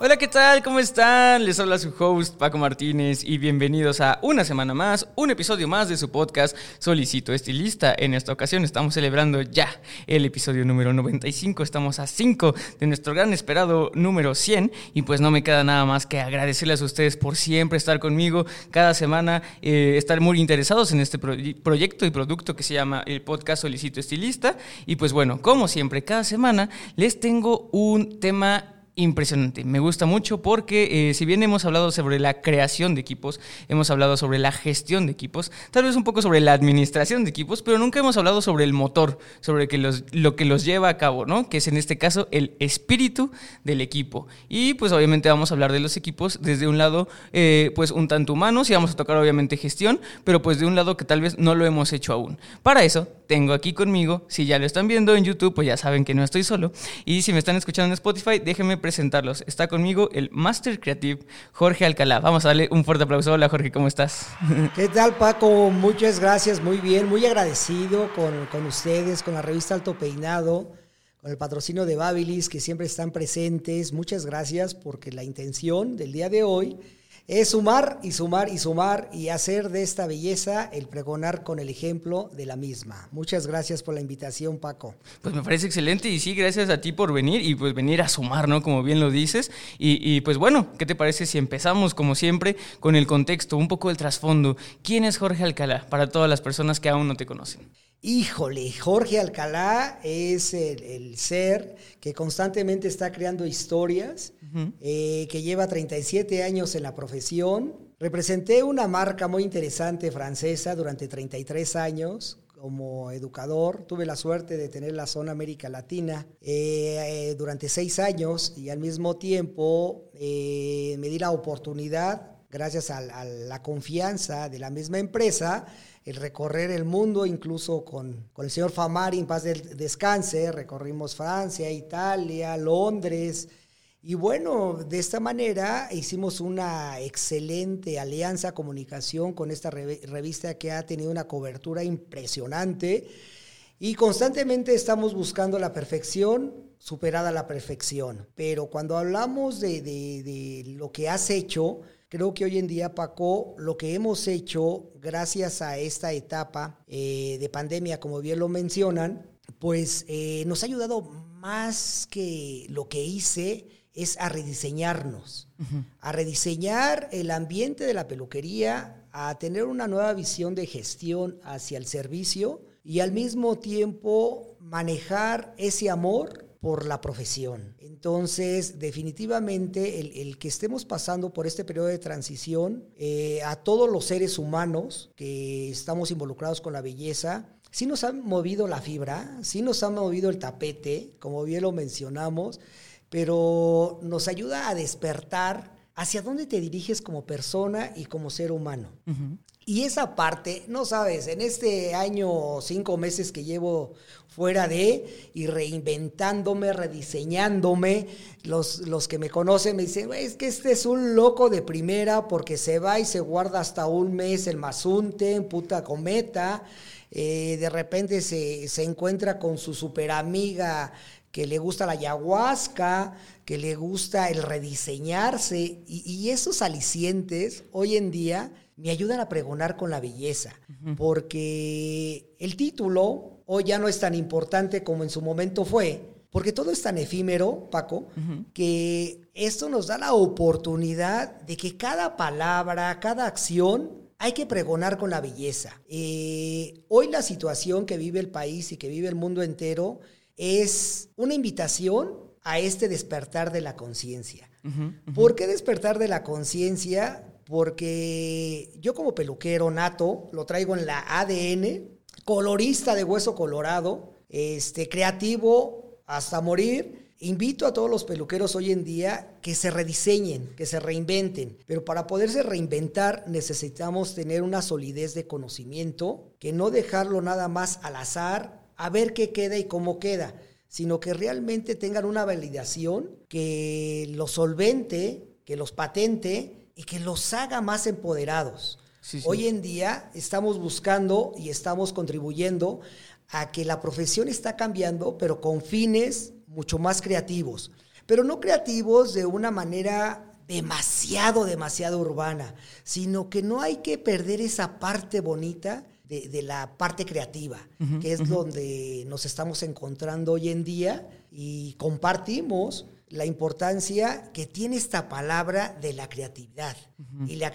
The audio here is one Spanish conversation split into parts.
Hola, ¿qué tal? ¿Cómo están? Les habla su host Paco Martínez y bienvenidos a una semana más, un episodio más de su podcast Solicito Estilista. En esta ocasión estamos celebrando ya el episodio número 95, estamos a 5 de nuestro gran esperado número 100 y pues no me queda nada más que agradecerles a ustedes por siempre estar conmigo cada semana, eh, estar muy interesados en este proyecto y producto que se llama el podcast Solicito Estilista y pues bueno, como siempre, cada semana les tengo un tema impresionante. Me gusta mucho porque eh, si bien hemos hablado sobre la creación de equipos, hemos hablado sobre la gestión de equipos, tal vez un poco sobre la administración de equipos, pero nunca hemos hablado sobre el motor, sobre que los, lo que los lleva a cabo, ¿no? Que es en este caso el espíritu del equipo. Y pues obviamente vamos a hablar de los equipos desde un lado eh, pues un tanto humano, y vamos a tocar obviamente gestión, pero pues de un lado que tal vez no lo hemos hecho aún. Para eso tengo aquí conmigo, si ya lo están viendo en YouTube, pues ya saben que no estoy solo, y si me están escuchando en Spotify, déjenme presentarlos. Está conmigo el Master Creative Jorge Alcalá. Vamos a darle un fuerte aplauso. Hola Jorge, ¿cómo estás? ¿Qué tal Paco? Muchas gracias, muy bien, muy agradecido con, con ustedes, con la revista Alto Peinado, con el patrocinio de Babilis, que siempre están presentes. Muchas gracias porque la intención del día de hoy es sumar y sumar y sumar y hacer de esta belleza el pregonar con el ejemplo de la misma. Muchas gracias por la invitación, Paco. Pues me parece excelente y sí, gracias a ti por venir y pues venir a sumar, ¿no? Como bien lo dices. Y, pues bueno, ¿qué te parece si empezamos como siempre con el contexto, un poco el trasfondo? ¿Quién es Jorge Alcalá para todas las personas que aún no te conocen? Híjole, Jorge Alcalá es el, ser que constantemente está creando historias, eh, que lleva 37 años en la profesión. Representé una marca muy interesante francesa durante 33 años como educador. Tuve la suerte de tener la zona América Latina eh, eh, durante seis años y al mismo tiempo me di la oportunidad, gracias a la confianza de la misma empresa, el recorrer el mundo, incluso con, con el señor Famari, en paz del descanse, recorrimos Francia, Italia, Londres, y bueno, de esta manera hicimos una excelente alianza, comunicación con esta revista que ha tenido una cobertura impresionante. Y constantemente estamos buscando la perfección, superada la perfección. Pero cuando hablamos de, de, de lo que has hecho, Creo que hoy en día, Paco, lo que hemos hecho gracias a esta etapa eh, de pandemia, como bien lo mencionan, pues eh, nos ha ayudado más que lo que hice es a rediseñarnos, a rediseñar el ambiente de la peluquería, a tener una nueva visión de gestión hacia el servicio y al mismo tiempo manejar ese amor por la profesión. Entonces, definitivamente, el, que estemos pasando por este periodo de transición, eh, a todos los seres humanos que estamos involucrados con la belleza, sí nos han movido la fibra, sí nos ha movido el tapete, como bien lo mencionamos, pero nos ayuda a despertar hacia dónde te diriges como persona y como ser humano. Y esa parte, no sabes, en este año, cinco meses que llevo fuera de y reinventándome, rediseñándome, los, los que me conocen me dicen, es que este es un loco de primera porque se va y se guarda hasta un mes el masunte, en puta cometa, eh, de repente se, se encuentra con su super amiga que le gusta la ayahuasca, que le gusta el rediseñarse y esos alicientes hoy en día me ayudan a pregonar con la belleza, porque el título hoy ya no es tan importante como en su momento fue, porque todo es tan efímero, Paco, que esto nos da la oportunidad de que cada palabra, cada acción, hay que pregonar con la belleza. Eh, hoy la situación que vive el país y que vive el mundo entero es una invitación a este despertar de la conciencia. ¿Por qué despertar de la conciencia? Porque yo como peluquero nato lo traigo en la ADN, colorista de hueso colorado, este, creativo hasta morir. Invito a todos los peluqueros hoy en día que se rediseñen, que se reinventen, pero para poderse reinventar necesitamos tener una solidez de conocimiento, que no dejarlo nada más al azar, a ver qué queda y cómo queda, sino que realmente tengan una validación que los solvente, que los patente y que los haga más empoderados. Hoy en día estamos buscando y estamos contribuyendo a que la profesión está cambiando, pero con fines mucho más creativos. Pero no creativos de una manera demasiado, demasiado urbana, sino que no hay que perder esa parte bonita de, la parte creativa, que es donde nos estamos encontrando hoy en día y compartimos la importancia que tiene esta palabra de la creatividad. Y la,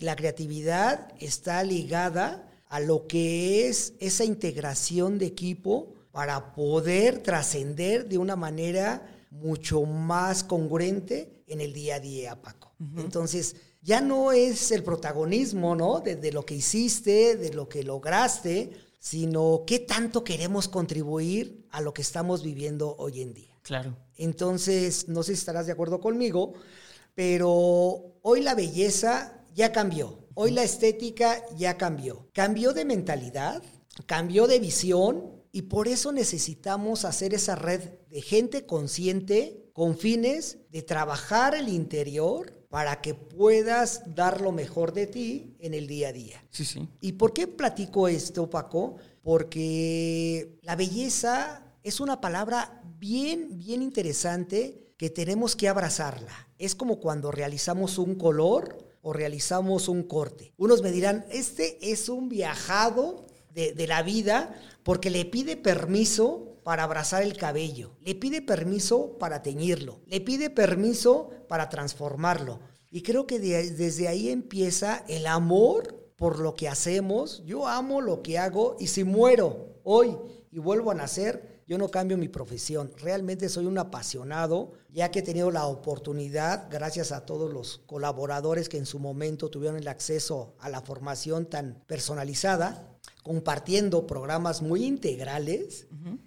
la creatividad está ligada a lo que es esa integración de equipo para poder trascender de una manera mucho más congruente en el día a día, Paco. Entonces, ya no es el protagonismo, ¿no? De, lo que hiciste, de lo que lograste, sino qué tanto queremos contribuir a lo que estamos viviendo hoy en día. Claro. Entonces, no sé si estarás de acuerdo conmigo, pero hoy la belleza ya cambió. Hoy la estética ya cambió. Cambió de mentalidad, cambió de visión y por eso necesitamos hacer esa red de gente consciente con fines de trabajar el interior para que puedas dar lo mejor de ti en el día a día. Sí, sí. ¿Y por qué platico esto, Paco? Porque la belleza es una palabra bien, bien interesante que tenemos que abrazarla. Es como cuando realizamos un color o realizamos un corte. Unos me dirán, este es un viajado de, de la vida porque le pide permiso para abrazar el cabello, le pide permiso para teñirlo, le pide permiso para transformarlo. Y creo que desde ahí empieza el amor por lo que hacemos. Yo amo lo que hago y si muero hoy y vuelvo a nacer, yo no cambio mi profesión. Realmente soy un apasionado, ya que he tenido la oportunidad, gracias a todos los colaboradores que en su momento tuvieron el acceso a la formación tan personalizada, compartiendo programas muy integrales,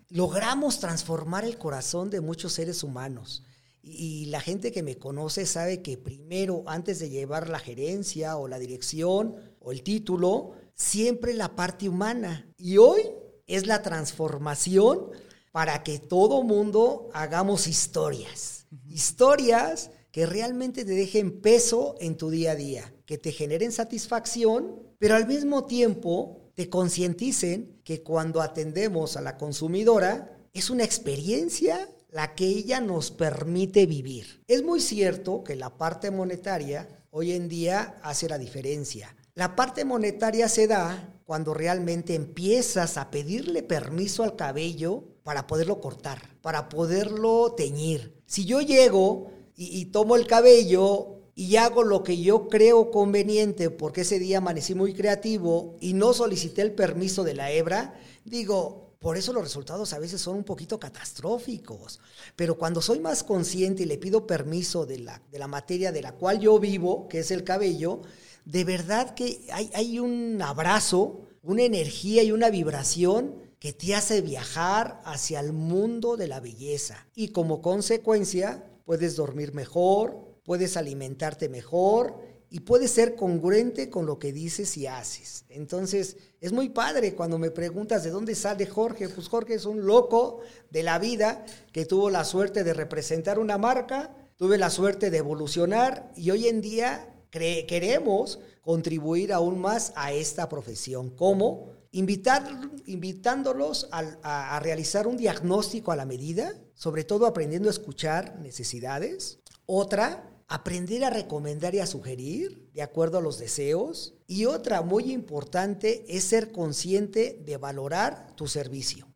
logramos transformar el corazón de muchos seres humanos. Y, la gente que me conoce sabe que primero, antes de llevar la gerencia o la dirección o el título, siempre la parte humana. Y hoy es la transformación para que todo mundo hagamos historias. Historias que realmente te dejen peso en tu día a día, que te generen satisfacción, pero al mismo tiempo te concienticen que cuando atendemos a la consumidora es una experiencia la que ella nos permite vivir. Es muy cierto que la parte monetaria hoy en día hace la diferencia. La parte monetaria se da cuando realmente empiezas a pedirle permiso al cabello para poderlo cortar, para poderlo teñir. Si yo llego y, tomo el cabello y hago lo que yo creo conveniente porque ese día amanecí muy creativo y no solicité el permiso de la hebra, digo, por eso los resultados a veces son un poquito catastróficos. Pero cuando soy más consciente y le pido permiso de la, de la materia de la cual yo vivo, que es el cabello, de verdad que hay, hay un abrazo, una energía y una vibración que te hace viajar hacia el mundo de la belleza. Y como consecuencia, puedes dormir mejor, puedes alimentarte mejor y puedes ser congruente con lo que dices y haces. Entonces, es muy padre cuando me preguntas de dónde sale Jorge. Pues Jorge es un loco de la vida que tuvo la suerte de representar una marca, tuve la suerte de evolucionar y hoy en día queremos contribuir aún más a esta profesión. ¿Cómo? Invitar, invitándolos a realizar un diagnóstico a la medida, sobre todo aprendiendo a escuchar necesidades. Otra, aprender a recomendar y a sugerir de acuerdo a los deseos. Y otra muy importante es ser consciente de valorar tu servicio,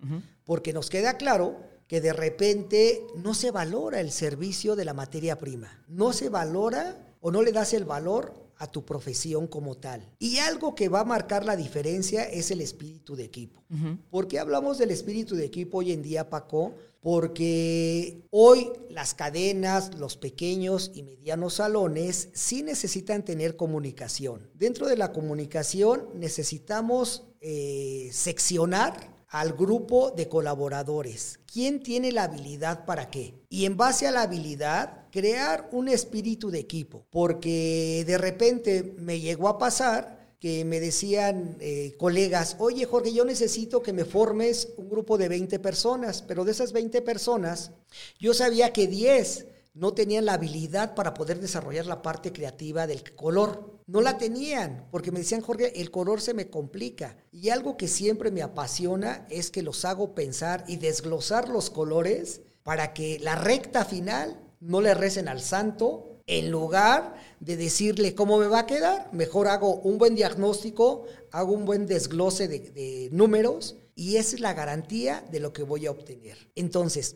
porque nos queda claro que de repente no se valora el servicio de la materia prima, no se valora o no le das el valor a tu profesión como tal. Y algo que va a marcar la diferencia es el espíritu de equipo. ¿Por qué hablamos del espíritu de equipo hoy en día, Paco? Porque hoy las cadenas, los pequeños y medianos salones sí necesitan tener comunicación. Dentro de la comunicación necesitamos eh, seccionar al grupo de colaboradores. ¿Quién tiene la habilidad para qué? Y en base a la habilidad, crear un espíritu de equipo. Porque de repente me llegó a pasar que me decían eh, colegas, oye Jorge, yo necesito que me formes un grupo de 20 personas, pero de esas 20 personas, yo sabía que 10 no tenían la habilidad para poder desarrollar la parte creativa del color. No la tenían, porque me decían, Jorge, el color se me complica. Y algo que siempre me apasiona es que los hago pensar y desglosar los colores para que la recta final no le recen al santo. En lugar de decirle cómo me va a quedar, mejor hago un buen diagnóstico, hago un buen desglose de, de números y esa es la garantía de lo que voy a obtener. Entonces,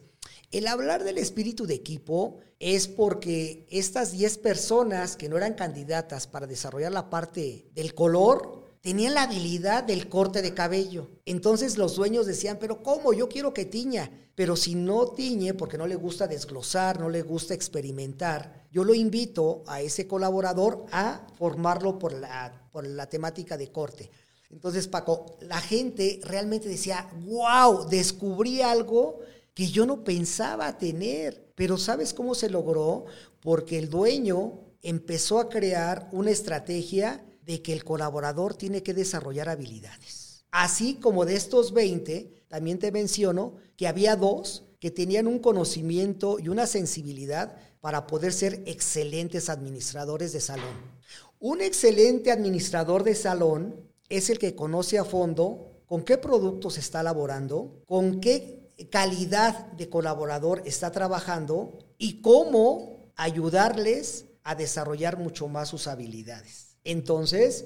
el hablar del espíritu de equipo es porque estas 10 personas que no eran candidatas para desarrollar la parte del color, tenían la habilidad del corte de cabello. Entonces los dueños decían, pero ¿cómo? Yo quiero que tiña. Pero si no tiñe, porque no le gusta desglosar, no le gusta experimentar, yo lo invito a ese colaborador a formarlo por la, por la temática de corte. Entonces, Paco, la gente realmente decía, wow, descubrí algo que yo no pensaba tener. Pero ¿sabes cómo se logró? Porque el dueño empezó a crear una estrategia de que el colaborador tiene que desarrollar habilidades. Así como de estos 20, también te menciono que había dos que tenían un conocimiento y una sensibilidad para poder ser excelentes administradores de salón. Un excelente administrador de salón es el que conoce a fondo con qué productos está elaborando, con qué calidad de colaborador está trabajando y cómo ayudarles a desarrollar mucho más sus habilidades. Entonces,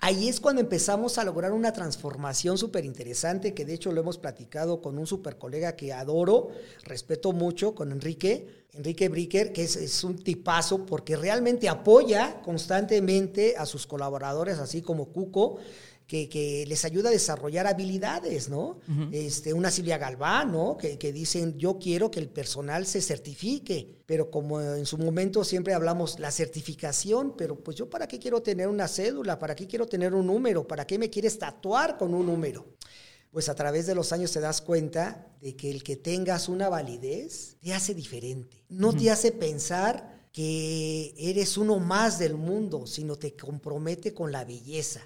ahí es cuando empezamos a lograr una transformación súper interesante, que de hecho lo hemos platicado con un super colega que adoro, respeto mucho, con Enrique, Enrique Bricker, que es, es, un tipazo porque realmente apoya constantemente a sus colaboradores, así como Cuco, que, les ayuda a desarrollar habilidades, ¿no? este, una Silvia Galván, ¿no? Que, que, dicen, yo quiero que el personal se certifique, pero como en su momento siempre hablamos, la certificación, pero pues yo para qué quiero tener una cédula, para qué quiero tener un número, para qué me quieres tatuar con un número. Pues a través de los años te das cuenta de que el que tengas una validez te hace diferente, no te hace pensar que eres uno más del mundo, sino te compromete con la belleza,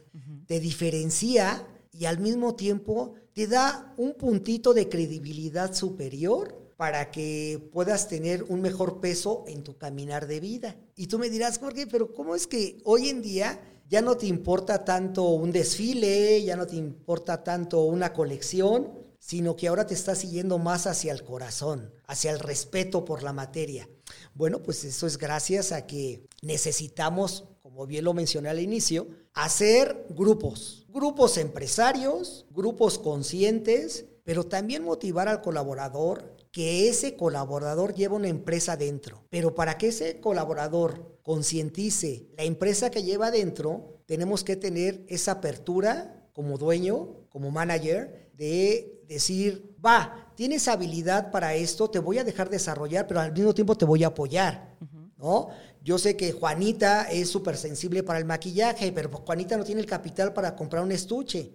te diferencia y al mismo tiempo te da un puntito de credibilidad superior para que puedas tener un mejor peso en tu caminar de vida. Y tú me dirás, Jorge, pero ¿cómo es que hoy en día ya no te importa tanto un desfile, ya no te importa tanto una colección, sino que ahora te estás siguiendo más hacia el corazón, hacia el respeto por la materia? Bueno, pues eso es gracias a que necesitamos, como bien lo mencioné al inicio, hacer grupos, grupos empresarios, grupos conscientes, pero también motivar al colaborador que ese colaborador lleva una empresa dentro. Pero para que ese colaborador concientice la empresa que lleva dentro, tenemos que tener esa apertura como dueño, como manager, de decir, va, tienes habilidad para esto, te voy a dejar desarrollar, pero al mismo tiempo te voy a apoyar, ¿no? Yo sé que Juanita es súper sensible para el maquillaje, pero Juanita no tiene el capital para comprar un estuche.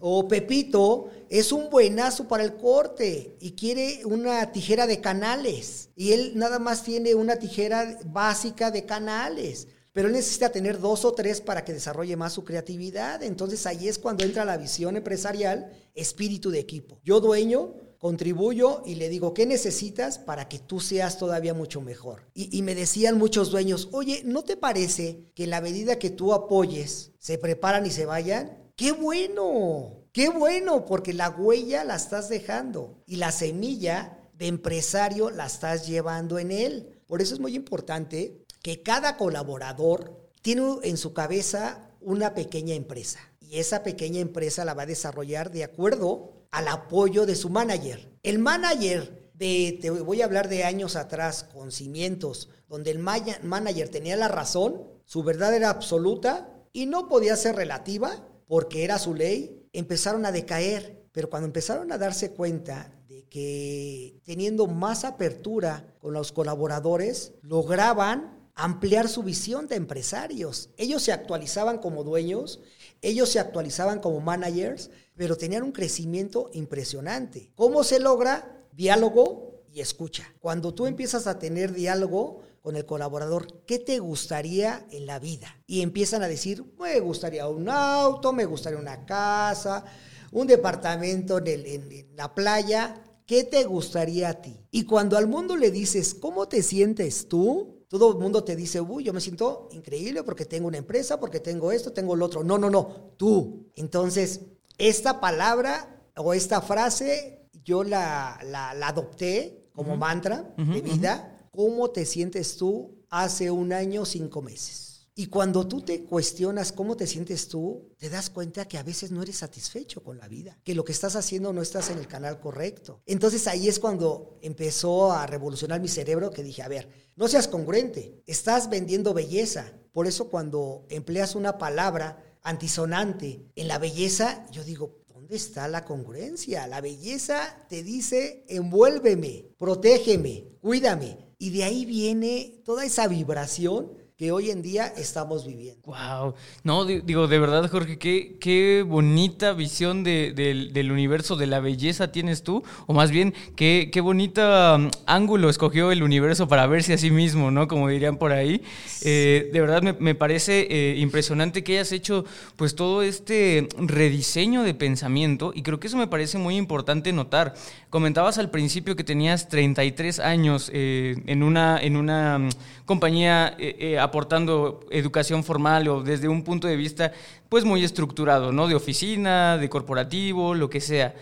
O Pepito es un buenazo para el corte y quiere una tijera de canales. Y él nada más tiene una tijera básica de canales pero él necesita tener dos o tres para que desarrolle más su creatividad. Entonces ahí es cuando entra la visión empresarial, espíritu de equipo. Yo dueño, contribuyo y le digo, ¿qué necesitas para que tú seas todavía mucho mejor? Y, me decían muchos dueños, oye, ¿no te parece que en la medida que tú apoyes, se preparan y se vayan? ¡Qué bueno! ¡Qué bueno! Porque la huella la estás dejando y la semilla de empresario la estás llevando en él. Por eso es muy importante que cada colaborador tiene en su cabeza una pequeña empresa y esa pequeña empresa la va a desarrollar de acuerdo al apoyo de su manager. El manager de, te voy a hablar de años atrás, con cimientos, donde el manager tenía la razón, su verdad era absoluta y no podía ser relativa porque era su ley, empezaron a decaer. Pero cuando empezaron a darse cuenta de que teniendo más apertura con los colaboradores, lograban ampliar su visión de empresarios. Ellos se actualizaban como dueños, ellos se actualizaban como managers, pero tenían un crecimiento impresionante. ¿Cómo se logra? Diálogo y escucha. Cuando tú empiezas a tener diálogo con el colaborador, ¿qué te gustaría en la vida? Y empiezan a decir, me gustaría un auto, me gustaría una casa, un departamento en, la playa. ¿Qué te gustaría a ti? Y cuando al mundo le dices, ¿cómo te sientes tú? Todo el mundo te dice, uy, yo me siento increíble porque tengo una empresa, porque tengo esto, tengo lo otro. No, no, no, tú. Entonces, esta palabra o esta frase yo la, la, adopté como mantra de vida. ¿Cómo te sientes tú hace un año, cinco meses? Y cuando tú te cuestionas cómo te sientes tú, te das cuenta que a veces no eres satisfecho con la vida, que lo que estás haciendo no estás en el canal correcto. Entonces ahí es cuando empezó a revolucionar mi cerebro que dije, a ver, no seas congruente, estás vendiendo belleza. Por eso cuando empleas una palabra antisonante en la belleza, yo digo, ¿dónde está la congruencia? La belleza te dice, envuélveme, protégeme, cuídame. Y de ahí viene toda esa vibración que hoy en día estamos viviendo. Wow. No, digo, de verdad, Jorge, qué, qué bonita visión del universo, de la belleza tienes tú, o más bien, qué, qué bonita um, ángulo escogió el universo para verse a sí mismo, ¿no? Como dirían por ahí. Eh, de verdad me, parece eh, impresionante que hayas hecho pues todo este rediseño de pensamiento y creo que eso me parece muy importante notar. Comentabas al principio que tenías 33 años eh, en una, en una um, compañía aportando educación formal o desde un punto de vista pues muy estructurado, ¿no? De oficina, de corporativo, lo que sea.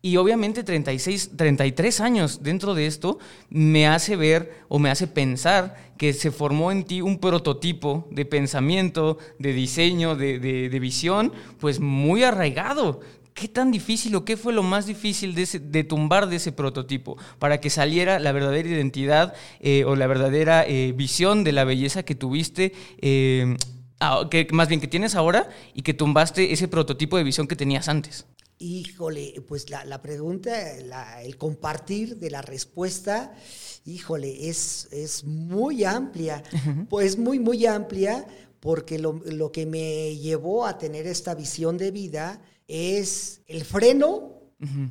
Y obviamente 36, 33 años dentro de esto me hace ver o me hace pensar que se formó en ti un prototipo de pensamiento, de diseño, de, de visión, pues muy arraigado, ¿Qué tan difícil o qué fue lo más difícil de, tumbar de ese prototipo para que saliera la verdadera identidad eh, o la verdadera eh, visión de la belleza que tuviste, eh, ah, que más bien que tienes ahora y que tumbaste ese prototipo de visión que tenías antes? Híjole, pues la, pregunta, el compartir de la respuesta, híjole, es, es muy amplia, pues muy, muy amplia, porque lo, lo que me llevó a tener esta visión de vida es el freno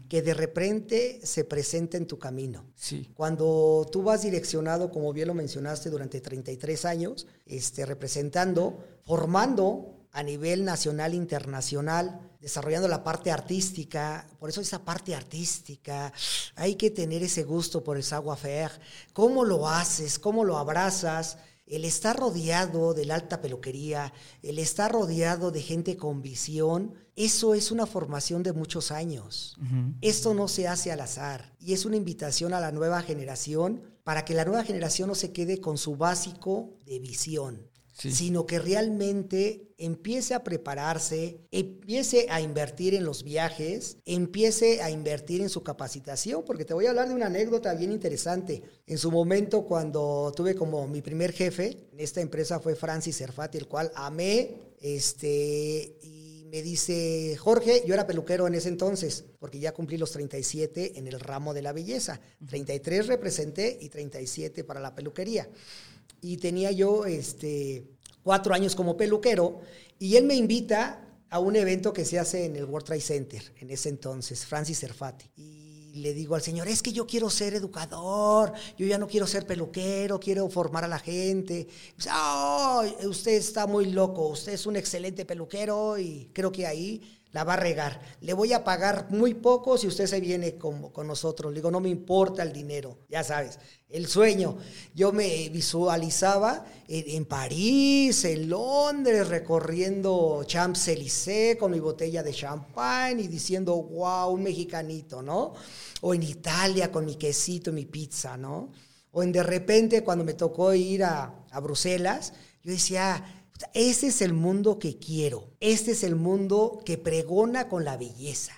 que de repente se presenta en tu camino. Sí. Cuando tú vas direccionado, como bien lo mencionaste, durante 33 años, este, representando, formando a nivel nacional e internacional, desarrollando la parte artística, por eso esa parte artística, hay que tener ese gusto por el savoir-faire, cómo lo haces, cómo lo abrazas, el estar rodeado de la alta peluquería, el estar rodeado de gente con visión, eso es una formación de muchos años. Esto no se hace al azar y es una invitación a la nueva generación para que la nueva generación no se quede con su básico de visión sino que realmente empiece a prepararse, empiece a invertir en los viajes, empiece a invertir en su capacitación, porque te voy a hablar de una anécdota bien interesante. En su momento, cuando tuve como mi primer jefe en esta empresa fue Francis Cerfati, el cual amé, este, y me dice, Jorge, yo era peluquero en ese entonces, porque ya cumplí los 37 en el ramo de la belleza. 33 representé y 37 para la peluquería y tenía yo este, cuatro años como peluquero y él me invita a un evento que se hace en el World Trade Center en ese entonces, Francis Serfati. Y le digo al señor, es que yo quiero ser educador, yo ya no quiero ser peluquero, quiero formar a la gente. Dice, usted está muy loco, usted es un excelente peluquero y creo que ahí la va a regar. Le voy a pagar muy poco si usted se viene con, con, nosotros. Le digo, no me importa el dinero, ya sabes, el sueño. Yo me visualizaba en, París, en Londres, recorriendo Champs-Élysées con mi botella de champán y diciendo, wow, un mexicanito, ¿no? O en Italia con mi quesito mi pizza, ¿no? O en de repente cuando me tocó ir a, a Bruselas, yo decía, este es el mundo que quiero. Este es el mundo que pregona con la belleza.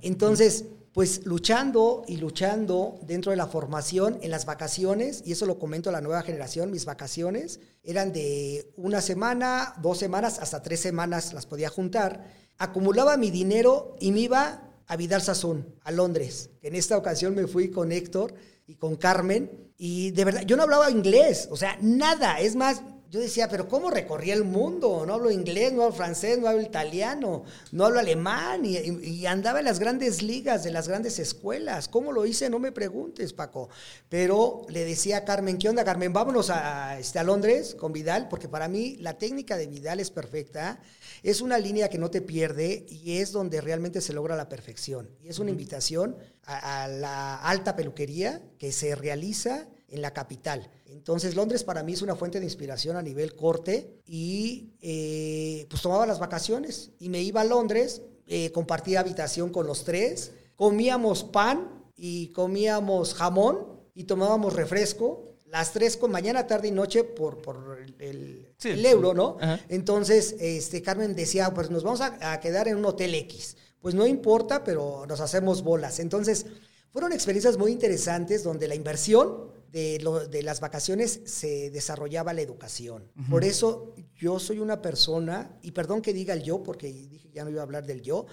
Entonces, Pues luchando y luchando dentro de la formación, en las vacaciones, y eso lo comento a la nueva generación, mis vacaciones eran de una semana, dos semanas, hasta tres semanas las podía juntar. Acumulaba mi dinero y me iba a Vidal Sassoon, a Londres. En esta ocasión me fui con Héctor y con Carmen, y de verdad, yo no hablaba inglés, o sea, nada. Es más, yo decía, pero ¿cómo recorrí el mundo? No hablo inglés, no hablo francés, no hablo italiano, no hablo alemán y, andaba en las grandes ligas de las grandes escuelas. ¿Cómo lo hice? No me preguntes, Paco. Pero le decía a Carmen, ¿qué onda, Carmen? Vámonos a, este, a Londres con Vidal, porque para mí la técnica de Vidal es perfecta. Es una línea que no te pierde y es donde realmente se logra la perfección. Y es una invitación a la alta peluquería que se realiza en la capital. Entonces Londres para mí es una fuente de inspiración a nivel corte y eh, pues tomaba las vacaciones y me iba a Londres, eh, compartía habitación con los tres, comíamos pan y comíamos jamón y tomábamos refresco. Las tres con mañana, tarde y noche por, por el, euro, ¿no? Entonces, este, Carmen decía, pues nos vamos a, a quedar en un hotel X. Pues no importa, pero nos hacemos bolas. Entonces, fueron experiencias muy interesantes donde la inversión de, de, las vacaciones se desarrollaba la educación. Por eso yo soy una persona, y perdón que diga el yo, porque dije ya no iba a hablar del yo,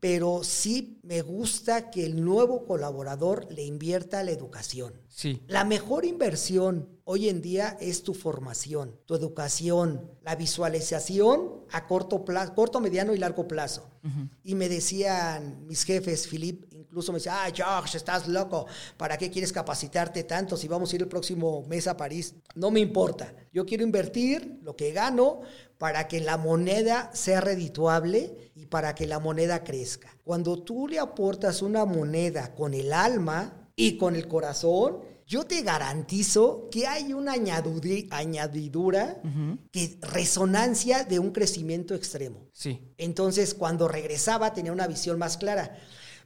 pero sí me gusta que el nuevo colaborador le invierta a la educación. Sí. La mejor inversión hoy en día es tu formación, tu educación, la visualización a corto plazo, corto, mediano y largo plazo. Y me decían mis jefes, Philip, incluso me decía, ay, Josh, estás loco, ¿para qué quieres capacitarte tanto si vamos a ir el próximo mes a París? No me importa, yo quiero invertir lo que gano para que la moneda sea redituable y para que la moneda crezca. Cuando tú le aportas una moneda con el alma y con el corazón, yo te garantizo que hay una añadidura, que resonancia de un crecimiento extremo. Sí. Entonces, cuando regresaba tenía una visión más clara.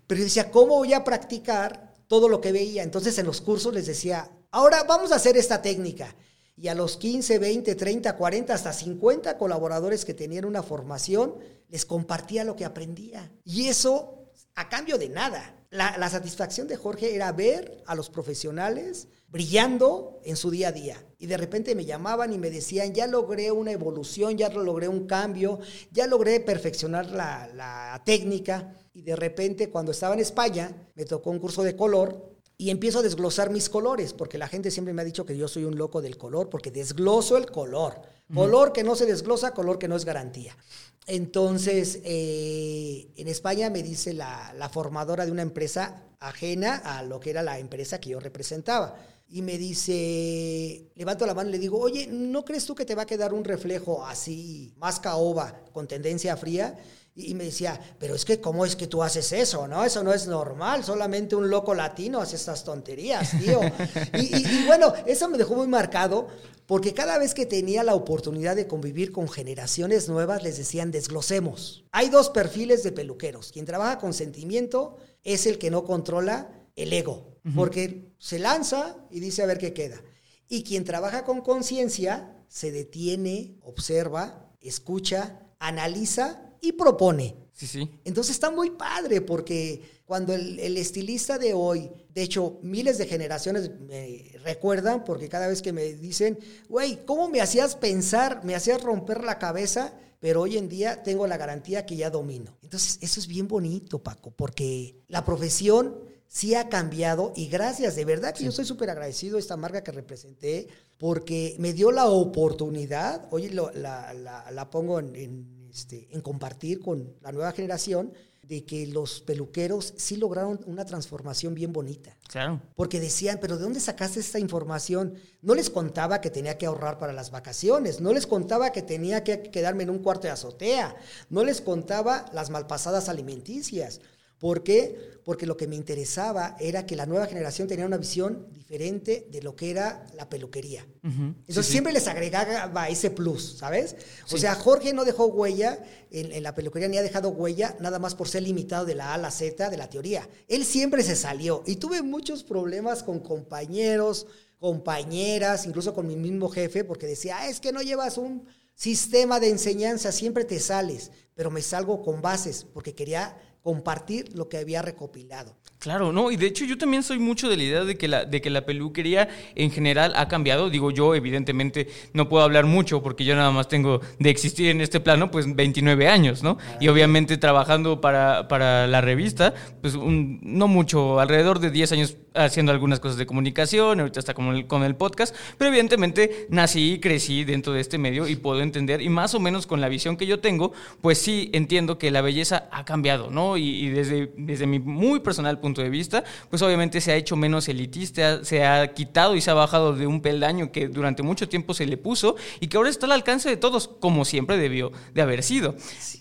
Pero yo decía, ¿cómo voy a practicar todo lo que veía? Entonces en los cursos les decía, ahora vamos a hacer esta técnica. Y a los 15, 20, 30, 40, hasta 50 colaboradores que tenían una formación, les compartía lo que aprendía. Y eso a cambio de nada. La, satisfacción de Jorge era ver a los profesionales brillando en su día a día. Y de repente me llamaban y me decían, ya logré una evolución, ya logré un cambio, ya logré perfeccionar la técnica. Y de repente cuando estaba en España, me tocó un curso de color y empiezo a desglosar mis colores, porque la gente siempre me ha dicho que yo soy un loco del color, porque desgloso el color. Color que no se desglosa, color que no es garantía. Entonces, eh, en España me dice la, la, formadora de una empresa ajena a lo que era la empresa que yo representaba. Y me dice, levanto la mano y le digo, oye, ¿no crees tú que te va a quedar un reflejo así, más caoba, con tendencia fría? Y me decía, pero es que, ¿cómo es que tú haces eso? ¿No? Eso no es normal, solamente un loco latino hace estas tonterías, tío. y, y, bueno, eso me dejó muy marcado porque cada vez que tenía la oportunidad de convivir con generaciones nuevas, les decían, desglosemos. Hay dos perfiles de peluqueros. Quien trabaja con sentimiento es el que no controla el ego, porque se lanza y dice a ver qué queda. Y quien trabaja con conciencia se detiene, observa, escucha, analiza y propone. Sí, sí. Entonces está muy padre porque cuando el, estilista de hoy, de hecho, miles de generaciones me recuerdan porque cada vez que me dicen, güey, ¿cómo me hacías pensar, me hacías romper la cabeza? Pero hoy en día tengo la garantía que ya domino. Entonces, eso es bien bonito, Paco, porque la profesión sí ha cambiado y gracias, de verdad que yo estoy súper agradecido a esta marca que representé porque me dio la oportunidad, hoy la, la, pongo en este, en compartir con la nueva generación de que los peluqueros sí lograron una transformación bien bonita. Claro. Porque decían, pero ¿de dónde sacaste esta información? No les contaba que tenía que ahorrar para las vacaciones, no les contaba que tenía que quedarme en un cuarto de azotea, no les contaba las malpasadas alimenticias. ¿Por qué? Porque lo que me interesaba era que la nueva generación tenía una visión diferente de lo que era la peluquería. Entonces siempre les agregaba ese plus, ¿sabes? O sea, Jorge no dejó huella en, en, la peluquería, ni ha dejado huella nada más por ser limitado de la A a la Z de la teoría. Él siempre se salió y tuve muchos problemas con compañeros, compañeras, incluso con mi mismo jefe, porque decía, ah, es que no llevas un sistema de enseñanza, siempre te sales, pero me salgo con bases, porque quería compartir lo que había recopilado. Claro, no, y de hecho yo también soy mucho de la idea de que la, de que la peluquería en general ha cambiado. Digo, yo evidentemente no puedo hablar mucho porque yo nada más tengo de existir en este plano pues 29 años, ¿no? Y obviamente trabajando para, para la revista, pues no mucho, alrededor de 10 años haciendo algunas cosas de comunicación, ahorita está con el, con el podcast, pero evidentemente nací y crecí dentro de este medio y puedo entender, y más o menos con la visión que yo tengo, pues sí entiendo que la belleza ha cambiado, ¿no? Y, y desde, desde mi muy personal punto de vista, pues obviamente se ha hecho menos elitista, se ha quitado y se ha bajado de un peldaño que durante mucho tiempo se le puso y que ahora está al alcance de todos, como siempre debió de haber sido.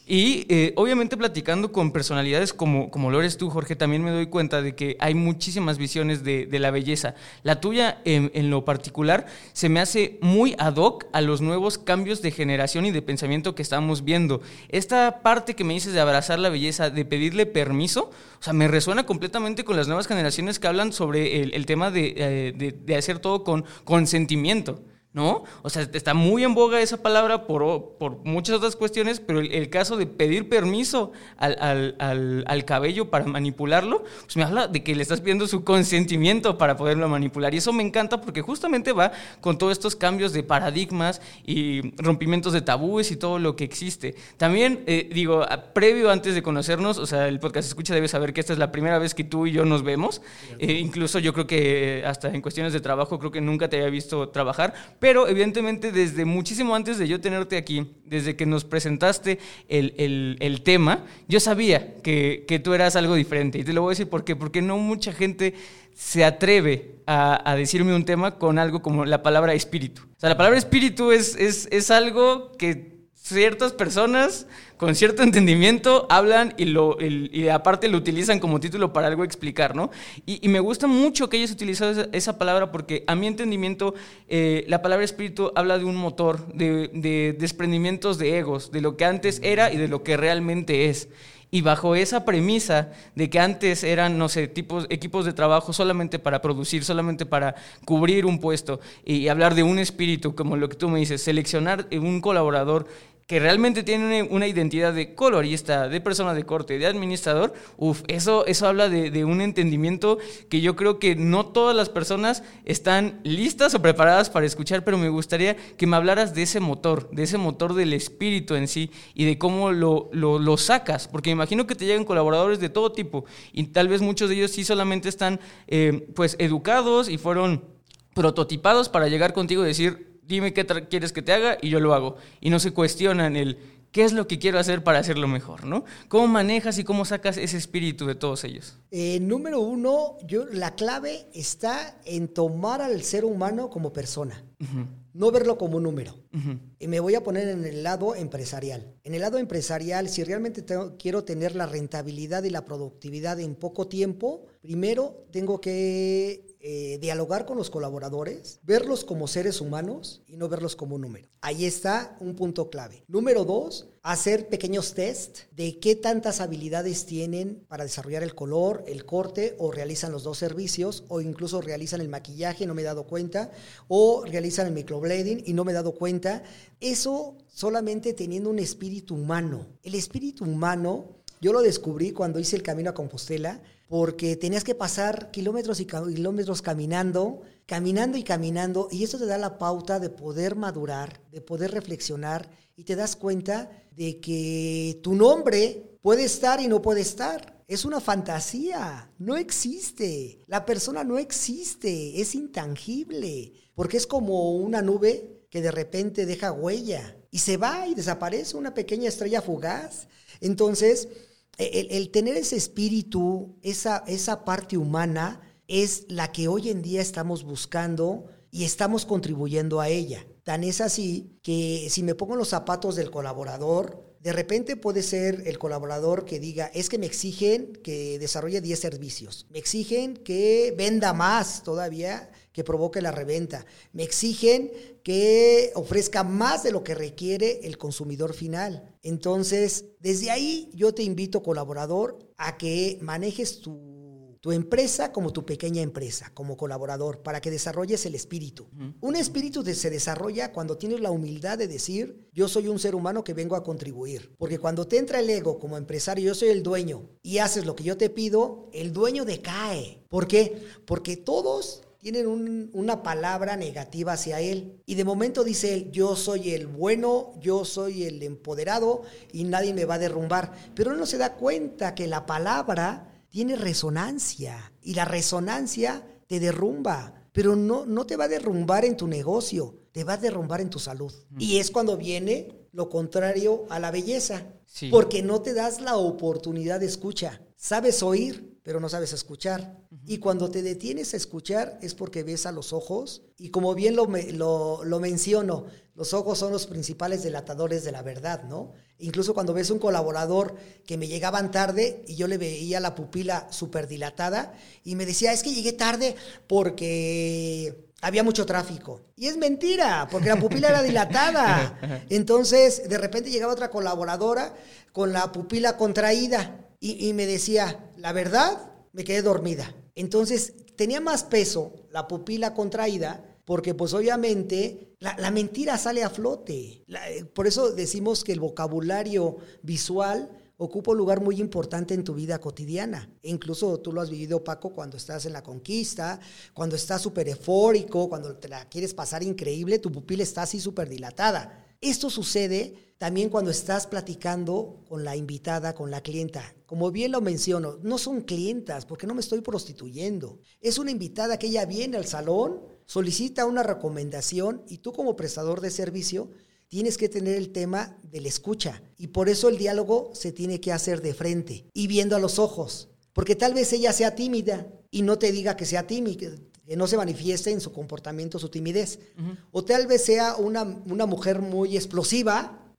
Y eh, obviamente platicando con personalidades como, como lo eres tú, Jorge, también me doy cuenta de que hay muchísimas visiones de, de la belleza. La tuya, en, en, lo particular, se me hace muy ad hoc a los nuevos cambios de generación y de pensamiento que estamos viendo. Esta parte que me dices de abrazar la belleza, de pedirle permiso, o sea, me resuena completamente con las nuevas generaciones que hablan sobre el, tema eh, de, de hacer todo con consentimiento. ¿No? O sea, está muy en boga esa palabra por, por muchas otras cuestiones, pero el, el caso de pedir permiso al, al, al, al, cabello para manipularlo, pues me habla de que le estás pidiendo su consentimiento para poderlo manipular. Y eso me encanta porque justamente va con todos estos cambios de paradigmas y rompimientos de tabúes y todo lo que existe. También, eh, digo, previo antes de conocernos, o sea, el podcast escucha debe saber que esta es la primera vez que tú y yo nos vemos. Eh, incluso yo creo que hasta en cuestiones de trabajo, creo que nunca te había visto trabajar pero evidentemente desde muchísimo antes de yo tenerte aquí, desde que nos presentaste el, el, el tema, yo sabía que, que, tú eras algo diferente. Y te lo voy a decir por qué. Porque no mucha gente se atreve a, a, decirme un tema con algo como la palabra espíritu. O sea, la palabra espíritu es, es, es algo que ciertas personas con cierto entendimiento hablan y, aparte lo utilizan como título para algo explicar, ¿no? Y, me gusta mucho que hayas utilizado esa, esa palabra porque a mi entendimiento eh, la palabra espíritu habla de un motor, de, de desprendimientos de egos, de lo que antes era y de lo que realmente es. Y bajo esa premisa de que antes eran, no sé, tipos, equipos de trabajo solamente para producir, solamente para cubrir un puesto y hablar de un espíritu, como lo que tú me dices, seleccionar un colaborador que realmente tiene una identidad de colorista, de persona de corte, de administrador, uff, eso, eso habla de, un entendimiento que yo creo que no todas las personas están listas o preparadas para escuchar, pero me gustaría que me hablaras de ese motor, de ese motor del espíritu en sí y de cómo lo, lo, lo sacas, porque me imagino que te llegan colaboradores de todo tipo y tal vez muchos de ellos sí solamente están eh, pues educados y fueron prototipados para llegar contigo y decir, dime qué quieres que te haga y yo lo hago. Y no se cuestionan el qué es lo que quiero hacer para hacerlo mejor, ¿no? ¿Cómo manejas y cómo sacas ese espíritu de todos ellos? Eh, número uno, yo, la clave está en tomar al ser humano como persona. Uh -huh. No verlo como un número. Uh -huh. Y me voy a poner en el lado empresarial. En el lado empresarial, si realmente tengo, quiero tener la rentabilidad y la productividad en poco tiempo, primero tengo que eh, dialogar con los colaboradores, verlos como seres humanos y no verlos como un número. Ahí está un punto clave. Número dos, hacer pequeños test de qué tantas habilidades tienen para desarrollar el color, el corte, o realizan los dos servicios, o incluso realizan el maquillaje, no me he dado cuenta, o realizan el microblading y no me he dado cuenta. Eso solamente teniendo un espíritu humano. El espíritu humano, yo lo descubrí cuando hice el camino a Compostela, porque tenías que pasar kilómetros y kilómetros caminando, caminando y caminando, y eso te da la pauta de poder madurar, de poder reflexionar, y te das cuenta de que tu nombre puede estar y no puede estar. Es una fantasía, no existe. La persona no existe, es intangible, porque es como una nube que de repente deja huella y se va y desaparece una pequeña estrella fugaz. Entonces, el, tener ese espíritu, esa, esa parte humana, es la que hoy en día estamos buscando y estamos contribuyendo a ella. Tan es así que si me pongo los zapatos del colaborador, de repente puede ser el colaborador que diga, es que me exigen que desarrolle 10 servicios, me exigen que venda más todavía, que provoque la reventa, me exigen que ofrezca más de lo que requiere el consumidor final. Entonces, desde ahí yo te invito, colaborador, a que manejes tu tu empresa como tu pequeña empresa, como colaborador, para que desarrolles el espíritu. Un espíritu se desarrolla cuando tienes la humildad de decir, yo soy un ser humano que vengo a contribuir. Porque cuando te entra el ego como empresario, yo soy el dueño, y haces lo que yo te pido, el dueño decae. ¿Por qué? Porque todos tienen una palabra negativa hacia él. Y de momento dice él, yo soy el bueno, yo soy el empoderado y nadie me va a derrumbar. Pero él no se da cuenta que la palabra tiene resonancia y la resonancia te derrumba, pero no, no te va a derrumbar en tu negocio, te va a derrumbar en tu salud. Y es cuando viene lo contrario a la belleza, porque no te das la oportunidad de escucha. Sabes oír, pero no sabes escuchar. Y cuando te detienes a escuchar es porque ves a los ojos. Y como bien lo, lo, lo menciono, los ojos son los principales delatadores de la verdad, ¿no? Incluso cuando ves un colaborador que me llegaban tarde y yo le veía la pupila súper dilatada y me decía, es que llegué tarde porque había mucho tráfico. Y es mentira, porque la pupila era dilatada. Entonces, de repente llegaba otra colaboradora con la pupila contraída y, y me decía, la verdad, me quedé dormida. Entonces, tenía más peso la pupila contraída porque pues obviamente la, mentira sale a flote. Eh, por eso decimos que el vocabulario visual ocupa un lugar muy importante en tu vida cotidiana. E incluso tú lo has vivido, Paco, cuando estás en la conquista, cuando estás súper eufórico, cuando te la quieres pasar increíble, tu pupila está así súper dilatada. Esto sucede también cuando estás platicando con la invitada, con la clienta. Como bien lo menciono, no son clientas porque no me estoy prostituyendo. Es una invitada que ella viene al salón, solicita una recomendación y tú como prestador de servicio tienes que tener el tema de la escucha. Y por eso el diálogo se tiene que hacer de frente y viendo a los ojos. Porque tal vez ella sea tímida y no te diga que sea tímida, que no se manifieste en su comportamiento su timidez. O tal vez sea una, una mujer muy explosiva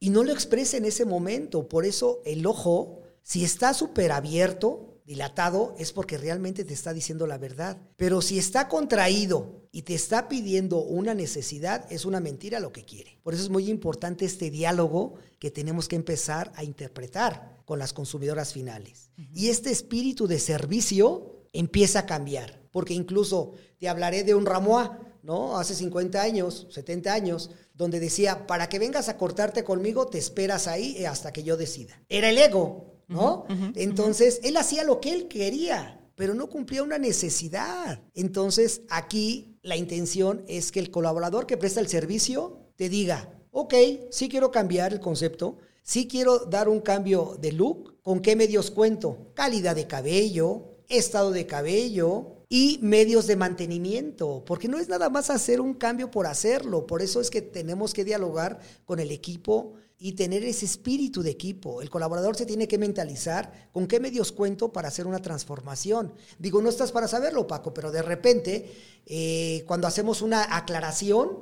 y no lo exprese en ese momento. Por eso el ojo, si está súper abierto, dilatado, es porque realmente te está diciendo la verdad. Pero si está contraído y te está pidiendo una necesidad, es una mentira lo que quiere. Por eso es muy importante este diálogo que tenemos que empezar a interpretar con las consumidoras finales. Y este espíritu de servicio empieza a cambiar, porque incluso te hablaré de un Ramois, ¿no? Hace 50 años, 70 años, donde decía, para que vengas a cortarte conmigo, te esperas ahí hasta que yo decida. Era el ego, ¿no? Entonces, él hacía lo que él quería, pero no cumplía una necesidad. Entonces, aquí la intención es que el colaborador que presta el servicio te diga, ok, sí quiero cambiar el concepto, sí quiero dar un cambio de look, ¿con qué medios cuento? Calidad de cabello, estado de cabello, y medios de mantenimiento, porque no es nada más hacer un cambio por hacerlo, por eso es que tenemos que dialogar con el equipo y tener ese espíritu de equipo. El colaborador se tiene que mentalizar con qué medios cuento para hacer una transformación. Digo, no estás para saberlo, Paco, pero de repente, eh, cuando hacemos una aclaración,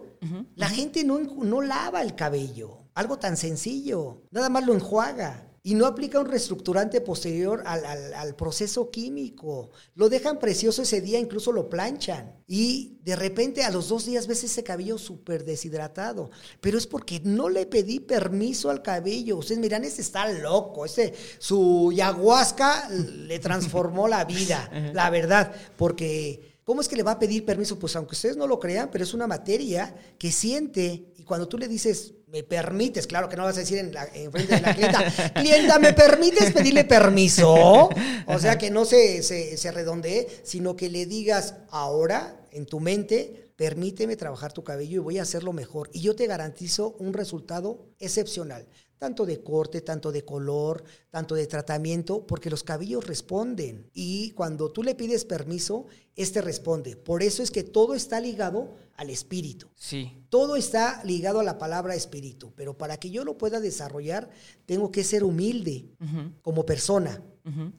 la gente no, no lava el cabello. Algo tan sencillo, nada más lo enjuaga y no aplica un reestructurante posterior al, proceso químico. Lo dejan precioso ese día, incluso lo planchan. Y de repente a los dos días ves ese cabello súper deshidratado. Pero es porque no le pedí permiso al cabello. Ustedes miran, ese está loco. Ese, su ayahuasca le transformó la vida, la verdad. Porque... ¿Cómo es que le va a pedir permiso? Pues aunque ustedes no lo crean, pero es una materia que siente y cuando tú le dices, me permites, claro que no vas a decir en, frente de la clienta, clienta, ¿me permites pedirle permiso? O sea, que no se, se, se redondee, sino que le digas ahora en tu mente, permíteme trabajar tu cabello y voy a hacerlo mejor. Y yo te garantizo un resultado excepcional tanto de corte, tanto de color, tanto de tratamiento, porque los cabellos responden. Y cuando tú le pides permiso, este responde. Por eso es que todo está ligado al espíritu. Sí. Todo está ligado a la palabra espíritu. Pero para que yo lo pueda desarrollar, tengo que ser humilde como persona.